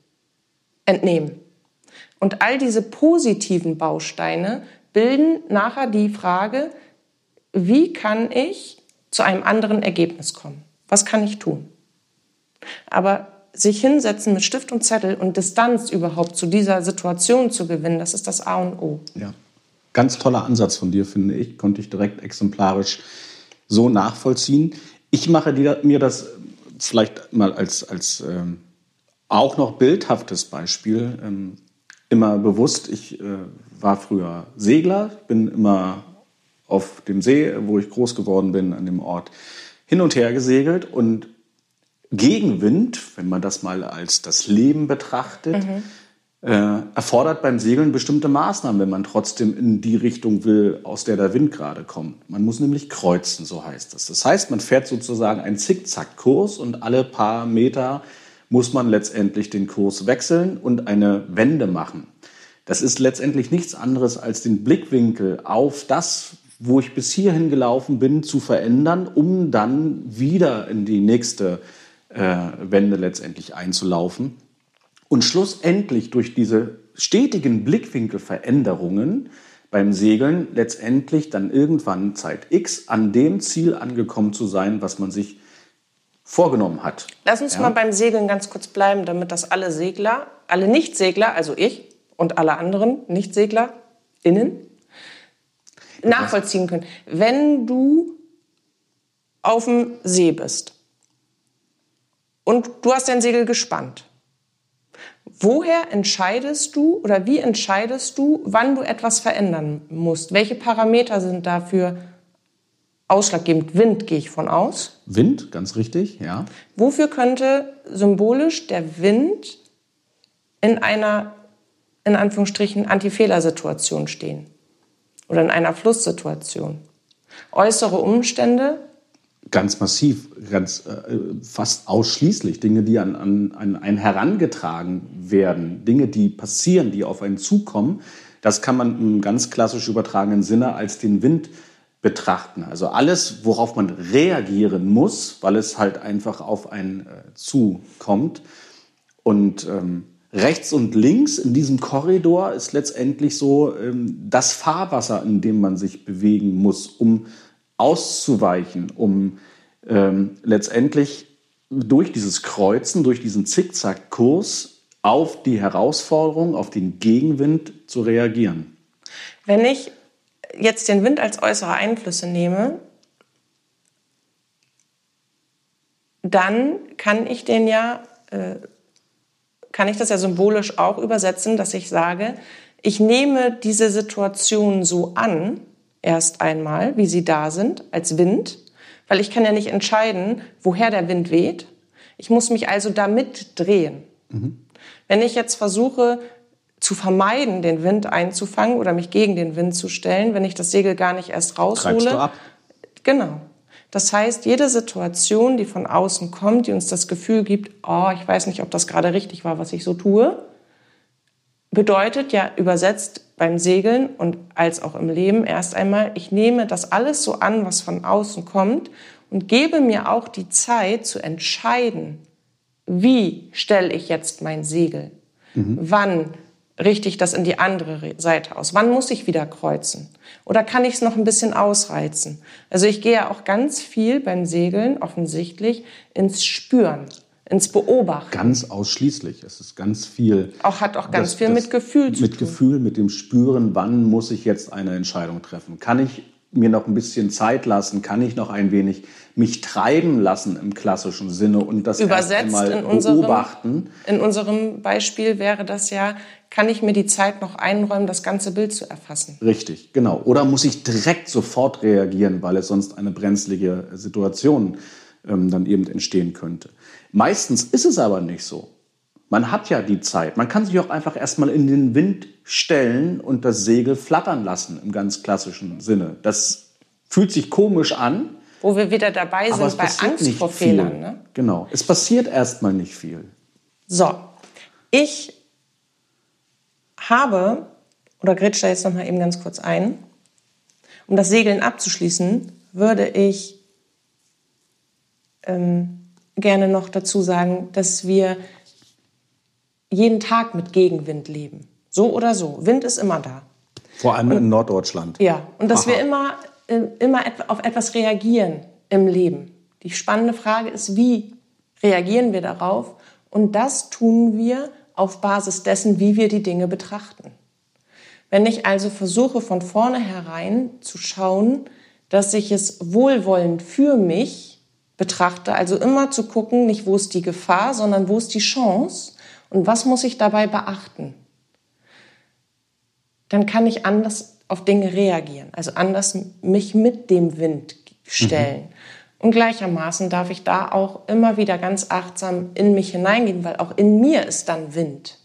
entnehmen? Und all diese positiven Bausteine bilden nachher die Frage, wie kann ich zu einem anderen Ergebnis kommen? Was kann ich tun? Aber sich hinsetzen mit Stift und Zettel und Distanz überhaupt zu dieser Situation zu gewinnen, das ist das A und O. Ja, ganz toller Ansatz von dir, finde ich. Konnte ich direkt exemplarisch so nachvollziehen. Ich mache mir das vielleicht mal als, als ähm, auch noch bildhaftes Beispiel ähm, immer bewusst. Ich äh, war früher Segler, bin immer auf dem See, wo ich groß geworden bin, an dem Ort, hin und her gesegelt und Gegenwind, wenn man das mal als das Leben betrachtet, mhm. äh, erfordert beim Segeln bestimmte Maßnahmen, wenn man trotzdem in die Richtung will, aus der der Wind gerade kommt. Man muss nämlich kreuzen, so heißt das. Das heißt, man fährt sozusagen einen Zickzackkurs und alle paar Meter muss man letztendlich den Kurs wechseln und eine Wende machen. Das ist letztendlich nichts anderes als den Blickwinkel auf das, wo ich bis hierhin gelaufen bin, zu verändern, um dann wieder in die nächste äh, Wende letztendlich einzulaufen. Und schlussendlich durch diese stetigen Blickwinkelveränderungen beim Segeln letztendlich dann irgendwann Zeit X an dem Ziel angekommen zu sein, was man sich vorgenommen hat. Lass uns ja? mal beim Segeln ganz kurz bleiben, damit das alle Segler, alle Nicht-Segler, also ich und alle anderen Nicht-SeglerInnen, nachvollziehen können. Wenn du auf dem See bist und du hast dein Segel gespannt, woher entscheidest du oder wie entscheidest du, wann du etwas verändern musst? Welche Parameter sind dafür ausschlaggebend? Wind gehe ich von aus. Wind, ganz richtig, ja. Wofür könnte symbolisch der Wind in einer, in Anführungsstrichen, Antifehlersituation stehen? Oder in einer Flusssituation? Äußere Umstände, Ganz massiv, ganz äh, fast ausschließlich Dinge, die an, an, an einen herangetragen werden, Dinge, die passieren, die auf einen zukommen. Das kann man im ganz klassisch übertragenen Sinne als den Wind betrachten. Also alles, worauf man reagieren muss, weil es halt einfach auf einen äh, zukommt. Und ähm, rechts und links in diesem Korridor ist letztendlich so ähm, das Fahrwasser, in dem man sich bewegen muss, um auszuweichen, um ähm, letztendlich durch dieses Kreuzen, durch diesen Zickzackkurs auf die Herausforderung, auf den Gegenwind zu reagieren. Wenn ich jetzt den Wind als äußere Einflüsse nehme, dann kann ich den ja, äh, kann ich das ja symbolisch auch übersetzen, dass ich sage, ich nehme diese Situation so an, erst einmal, wie sie da sind, als Wind, weil ich kann ja nicht entscheiden, woher der Wind weht. Ich muss mich also damit drehen. Mhm. Wenn ich jetzt versuche zu vermeiden, den Wind einzufangen oder mich gegen den Wind zu stellen, wenn ich das Segel gar nicht erst raushole. Treibst du ab. Genau. Das heißt, jede Situation, die von außen kommt, die uns das Gefühl gibt, oh, ich weiß nicht, ob das gerade richtig war, was ich so tue, bedeutet ja übersetzt beim Segeln und als auch im Leben erst einmal, ich nehme das alles so an, was von außen kommt und gebe mir auch die Zeit zu entscheiden, wie stelle ich jetzt mein Segel? Mhm. Wann richte ich das in die andere Seite aus? Wann muss ich wieder kreuzen? Oder kann ich es noch ein bisschen ausreizen? Also ich gehe ja auch ganz viel beim Segeln offensichtlich ins Spüren ins Beobachten. Ganz ausschließlich. Es ist ganz viel. Auch hat auch ganz das, viel das mit Gefühl zu mit tun. Mit Gefühl, mit dem Spüren, wann muss ich jetzt eine Entscheidung treffen? Kann ich mir noch ein bisschen Zeit lassen? Kann ich noch ein wenig mich treiben lassen im klassischen Sinne und das Übersetzt erst in unserem, beobachten? In unserem Beispiel wäre das ja, kann ich mir die Zeit noch einräumen, das ganze Bild zu erfassen? Richtig, genau. Oder muss ich direkt sofort reagieren, weil es sonst eine brenzlige Situation ähm, dann eben entstehen könnte? Meistens ist es aber nicht so. Man hat ja die Zeit. Man kann sich auch einfach erstmal in den Wind stellen und das Segel flattern lassen im ganz klassischen Sinne. Das fühlt sich komisch an. Wo wir wieder dabei sind bei Angst vor. Fehlern. Ne? Genau. Es passiert erstmal nicht viel. So, ich habe, oder grätsch da jetzt noch mal eben ganz kurz ein, um das Segeln abzuschließen, würde ich ähm, gerne noch dazu sagen, dass wir jeden Tag mit Gegenwind leben. So oder so. Wind ist immer da. Vor allem und, in Norddeutschland. Ja, und dass Aha. wir immer, immer auf etwas reagieren im Leben. Die spannende Frage ist, wie reagieren wir darauf? Und das tun wir auf Basis dessen, wie wir die Dinge betrachten. Wenn ich also versuche, von vornherein zu schauen, dass ich es wohlwollend für mich betrachte. Also immer zu gucken, nicht wo ist die Gefahr, sondern wo ist die Chance und was muss ich dabei beachten. Dann kann ich anders auf Dinge reagieren, also anders mich mit dem Wind stellen. Mhm. Und gleichermaßen darf ich da auch immer wieder ganz achtsam in mich hineingehen, weil auch in mir ist dann Wind.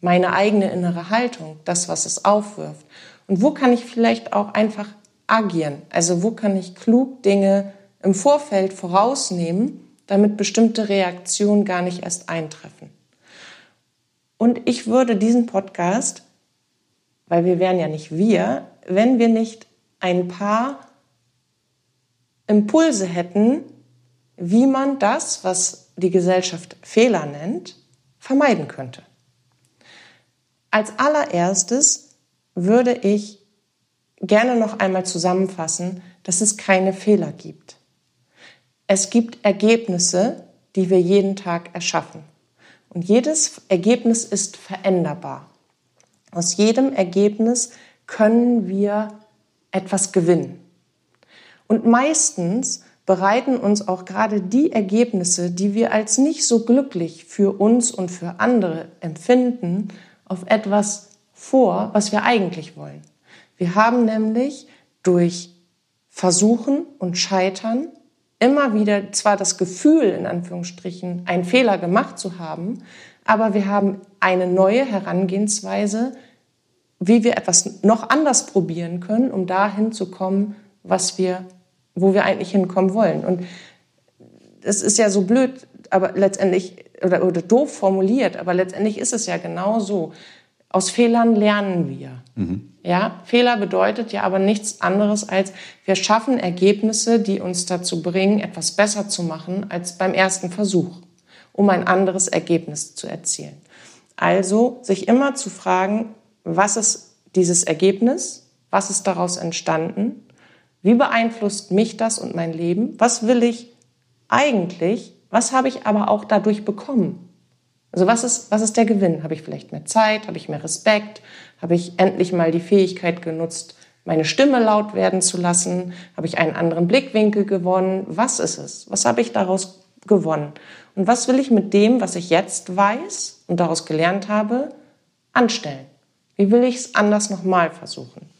Meine eigene innere Haltung, das, was es aufwirft. Und wo kann ich vielleicht auch einfach agieren? Also wo kann ich klug Dinge im Vorfeld vorausnehmen, damit bestimmte Reaktionen gar nicht erst eintreffen. Und ich würde diesen Podcast, weil wir wären ja nicht wir, wenn wir nicht ein paar Impulse hätten, wie man das, was die Gesellschaft Fehler nennt, vermeiden könnte. Als allererstes würde ich gerne noch einmal zusammenfassen, dass es keine Fehler gibt. Es gibt Ergebnisse, die wir jeden Tag erschaffen. Und jedes Ergebnis ist veränderbar. Aus jedem Ergebnis können wir etwas gewinnen. Und meistens bereiten uns auch gerade die Ergebnisse, die wir als nicht so glücklich für uns und für andere empfinden, auf etwas vor, was wir eigentlich wollen. Wir haben nämlich durch Versuchen und Scheitern immer wieder zwar das Gefühl, in Anführungsstrichen, einen Fehler gemacht zu haben, aber wir haben eine neue Herangehensweise, wie wir etwas noch anders probieren können, um dahin zu kommen, was wir, wo wir eigentlich hinkommen wollen. Und es ist ja so blöd, aber letztendlich, oder, oder doof formuliert, aber letztendlich ist es ja genau so. Aus Fehlern lernen wir. Mhm. Ja, Fehler bedeutet ja aber nichts anderes als, wir schaffen Ergebnisse, die uns dazu bringen, etwas besser zu machen als beim ersten Versuch, um ein anderes Ergebnis zu erzielen. Also sich immer zu fragen, was ist dieses Ergebnis? Was ist daraus entstanden? Wie beeinflusst mich das und mein Leben? Was will ich eigentlich? Was habe ich aber auch dadurch bekommen? Also was ist, was ist der Gewinn? Habe ich vielleicht mehr Zeit? Habe ich mehr Respekt? Habe ich endlich mal die Fähigkeit genutzt, meine Stimme laut werden zu lassen? Habe ich einen anderen Blickwinkel gewonnen? Was ist es? Was habe ich daraus gewonnen? Und was will ich mit dem, was ich jetzt weiß und daraus gelernt habe, anstellen? Wie will ich es anders nochmal versuchen?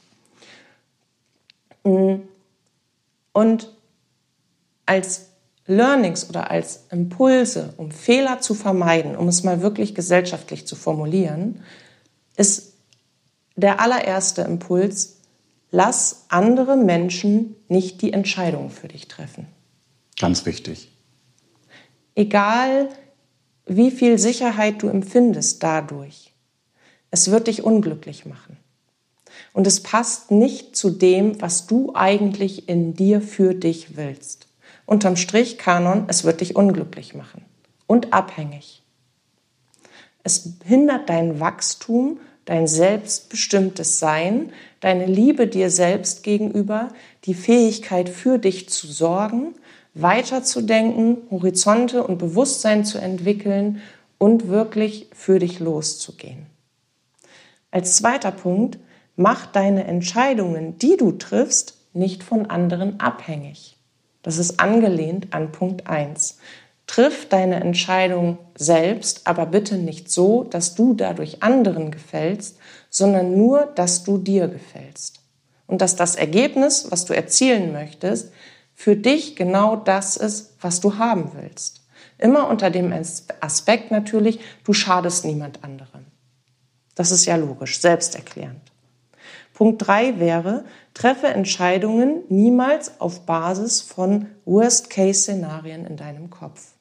Und als Learnings oder als Impulse, um Fehler zu vermeiden, um es mal wirklich gesellschaftlich zu formulieren, ist der allererste Impuls, lass andere Menschen nicht die Entscheidung für dich treffen. Ganz wichtig. Egal, wie viel Sicherheit du empfindest dadurch, es wird dich unglücklich machen. Und es passt nicht zu dem, was du eigentlich in dir für dich willst. Unterm Strich, Kanon, es wird dich unglücklich machen und abhängig. Es hindert dein Wachstum, dein selbstbestimmtes Sein, deine Liebe dir selbst gegenüber, die Fähigkeit für dich zu sorgen, weiterzudenken, Horizonte und Bewusstsein zu entwickeln und wirklich für dich loszugehen. Als zweiter Punkt, mach deine Entscheidungen, die du triffst, nicht von anderen abhängig. Das ist angelehnt an Punkt 1. Triff deine Entscheidung selbst, aber bitte nicht so, dass du dadurch anderen gefällst, sondern nur, dass du dir gefällst. Und dass das Ergebnis, was du erzielen möchtest, für dich genau das ist, was du haben willst. Immer unter dem Aspekt natürlich, du schadest niemand anderem. Das ist ja logisch, selbsterklärend. Punkt drei wäre, treffe Entscheidungen niemals auf Basis von Worst-Case-Szenarien in deinem Kopf.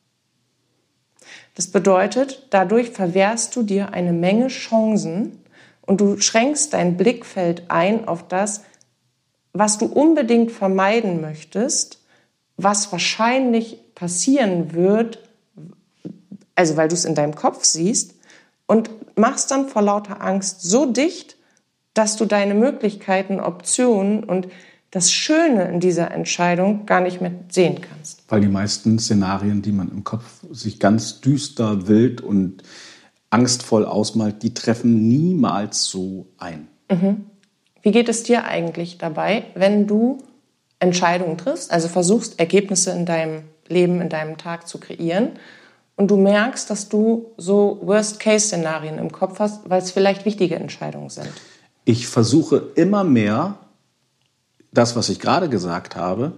Das bedeutet, dadurch verwehrst du dir eine Menge Chancen und du schränkst dein Blickfeld ein auf das, was du unbedingt vermeiden möchtest, was wahrscheinlich passieren wird, also weil du es in deinem Kopf siehst, und machst dann vor lauter Angst so dicht, dass du deine Möglichkeiten, Optionen und das Schöne in dieser Entscheidung gar nicht mehr sehen kannst. Weil die meisten Szenarien, die man im Kopf sich ganz düster, wild und angstvoll ausmalt, die treffen niemals so ein. Mhm. Wie geht es dir eigentlich dabei, wenn du Entscheidungen triffst, also versuchst, Ergebnisse in deinem Leben, in deinem Tag zu kreieren und du merkst, dass du so Worst-Case-Szenarien im Kopf hast, weil es vielleicht wichtige Entscheidungen sind? ich versuche immer mehr, das, was ich gerade gesagt habe,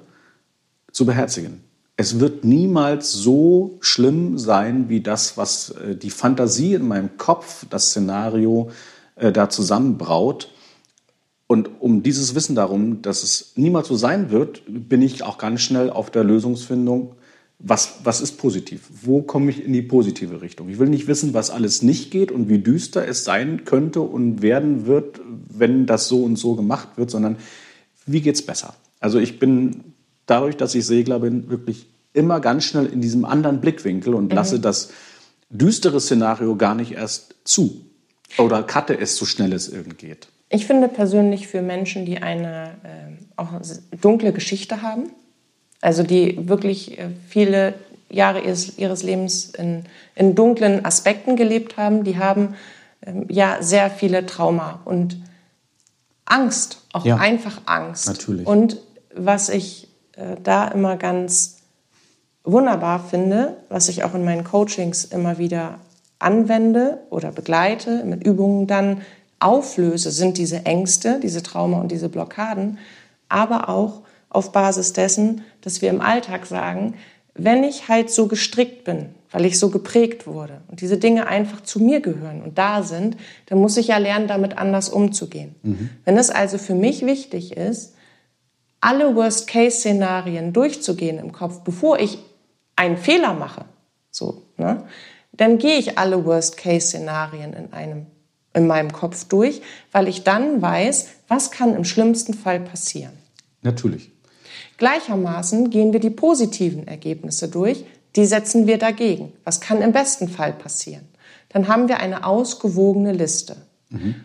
zu beherzigen. Es wird niemals so schlimm sein, wie das, was äh, die Fantasie in meinem Kopf, das Szenario äh, da zusammenbraut. Und um dieses Wissen darum, dass es niemals so sein wird, bin ich auch ganz schnell auf der Lösungsfindung was, was ist positiv? Wo komme ich in die positive Richtung? Ich will nicht wissen, was alles nicht geht und wie düster es sein könnte und werden wird, wenn das so und so gemacht wird, sondern wie geht es besser? Also ich bin dadurch, dass ich Segler bin, wirklich immer ganz schnell in diesem anderen Blickwinkel und mhm. lasse das düstere Szenario gar nicht erst zu oder cutte es so schnell es irgend geht. Ich finde persönlich für Menschen, die eine äh, auch dunkle Geschichte haben, also die wirklich äh, viele Jahre ihres, ihres Lebens in, in, dunklen Aspekten gelebt haben, die haben ähm, ja sehr viele Trauma und Angst, auch ja, einfach Angst. Natürlich. Und was ich äh, da immer ganz wunderbar finde, was ich auch in meinen Coachings immer wieder anwende oder begleite, mit Übungen dann auflöse, sind diese Ängste, diese Trauma und diese Blockaden, aber auch auf Basis dessen, dass wir im Alltag sagen, wenn ich halt so gestrickt bin, weil ich so geprägt wurde und diese Dinge einfach zu mir gehören und da sind, dann muss ich ja lernen, damit anders umzugehen. Mhm. Wenn es also für mich wichtig ist, alle Worst-Case-Szenarien durchzugehen im Kopf, bevor ich einen Fehler mache, so, ne, dann gehe ich alle Worst-Case-Szenarien in einem in meinem Kopf durch, weil ich dann weiß, was kann im schlimmsten Fall passieren. Natürlich. Gleichermaßen gehen wir die positiven Ergebnisse durch, die setzen wir dagegen. Was kann im besten Fall passieren? Dann haben wir eine ausgewogene Liste. Mhm.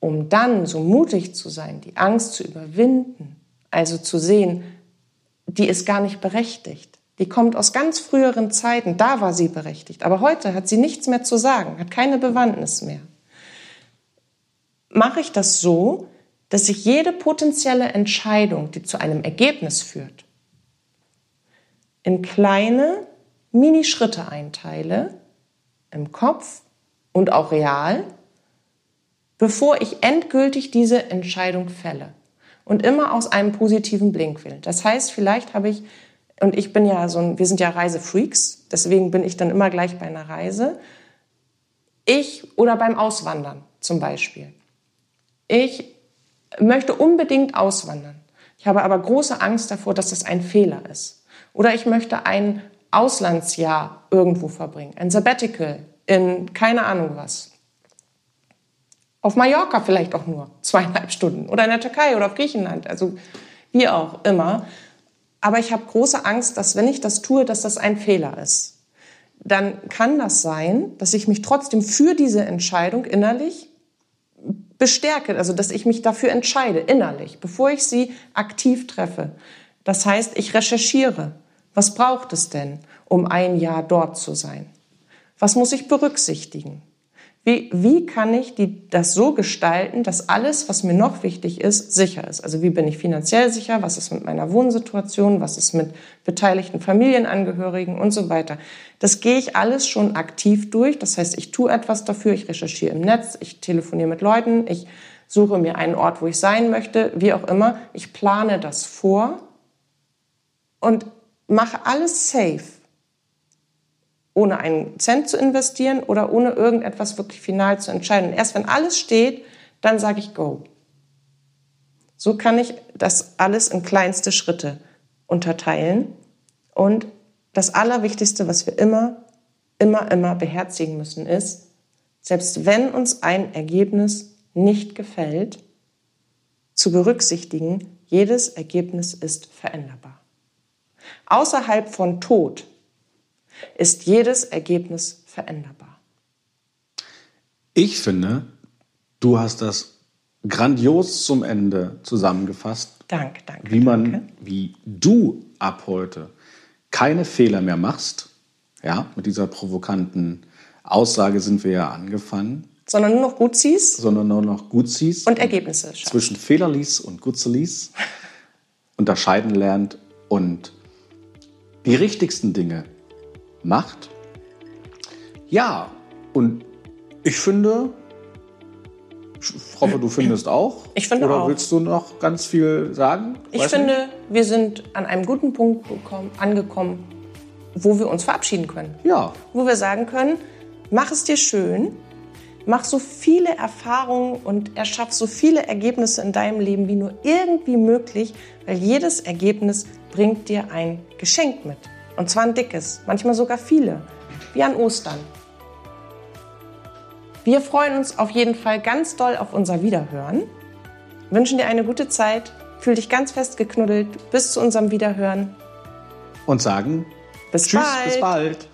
Um dann so mutig zu sein, die Angst zu überwinden, also zu sehen, die ist gar nicht berechtigt. Die kommt aus ganz früheren Zeiten, da war sie berechtigt. Aber heute hat sie nichts mehr zu sagen, hat keine Bewandtnis mehr. Mache ich das so, dass ich jede potenzielle Entscheidung, die zu einem Ergebnis führt, in kleine Minischritte einteile, im Kopf und auch real, bevor ich endgültig diese Entscheidung fälle. Und immer aus einem positiven Blinkwillen. Das heißt, vielleicht habe ich, und ich bin ja so ein, wir sind ja Reisefreaks, deswegen bin ich dann immer gleich bei einer Reise. Ich oder beim Auswandern zum Beispiel. Ich möchte unbedingt auswandern. Ich habe aber große Angst davor, dass das ein Fehler ist. Oder ich möchte ein Auslandsjahr irgendwo verbringen, ein Sabbatical in keine Ahnung was. Auf Mallorca vielleicht auch nur zweieinhalb Stunden oder in der Türkei oder auf Griechenland, also wie auch immer. Aber ich habe große Angst, dass wenn ich das tue, dass das ein Fehler ist. Dann kann das sein, dass ich mich trotzdem für diese Entscheidung innerlich bestärke, also dass ich mich dafür entscheide, innerlich, bevor ich sie aktiv treffe. Das heißt, ich recherchiere. Was braucht es denn, um ein Jahr dort zu sein? Was muss ich berücksichtigen? Wie, wie kann ich die, das so gestalten, dass alles, was mir noch wichtig ist, sicher ist? Also wie bin ich finanziell sicher? Was ist mit meiner Wohnsituation? Was ist mit beteiligten Familienangehörigen und so weiter? Das gehe ich alles schon aktiv durch. Das heißt, ich tue etwas dafür. Ich recherchiere im Netz, ich telefoniere mit Leuten, ich suche mir einen Ort, wo ich sein möchte, wie auch immer. Ich plane das vor und mache alles safe ohne einen Cent zu investieren oder ohne irgendetwas wirklich final zu entscheiden. erst wenn alles steht, dann sage ich Go. So kann ich das alles in kleinste Schritte unterteilen. Und das Allerwichtigste, was wir immer, immer, immer beherzigen müssen, ist, selbst wenn uns ein Ergebnis nicht gefällt, zu berücksichtigen, jedes Ergebnis ist veränderbar. Außerhalb von Tod ist jedes Ergebnis veränderbar. Ich finde, du hast das grandios zum Ende zusammengefasst. Danke, danke. Wie man, danke. wie du ab heute keine Fehler mehr machst. Ja, mit dieser provokanten Aussage sind wir ja angefangen. Sondern nur noch gut siehst. Sondern nur noch gut siehst. Und Ergebnisse schaffst. Zwischen Fehlerlies und Gutzelis unterscheiden lernt und die richtigsten Dinge macht. Ja, und ich finde, ich hoffe, du findest auch. Ich finde Oder auch. willst du noch ganz viel sagen? Ich Weiß finde, nicht. wir sind an einem guten Punkt bekommen, angekommen, wo wir uns verabschieden können. Ja. Wo wir sagen können, mach es dir schön, mach so viele Erfahrungen und erschaff so viele Ergebnisse in deinem Leben wie nur irgendwie möglich, weil jedes Ergebnis bringt dir ein Geschenk mit. Und zwar ein dickes, manchmal sogar viele, wie an Ostern. Wir freuen uns auf jeden Fall ganz doll auf unser Wiederhören, wünschen dir eine gute Zeit, fühl dich ganz fest geknuddelt, bis zu unserem Wiederhören. Und sagen Bis Tschüss, bald. bis bald.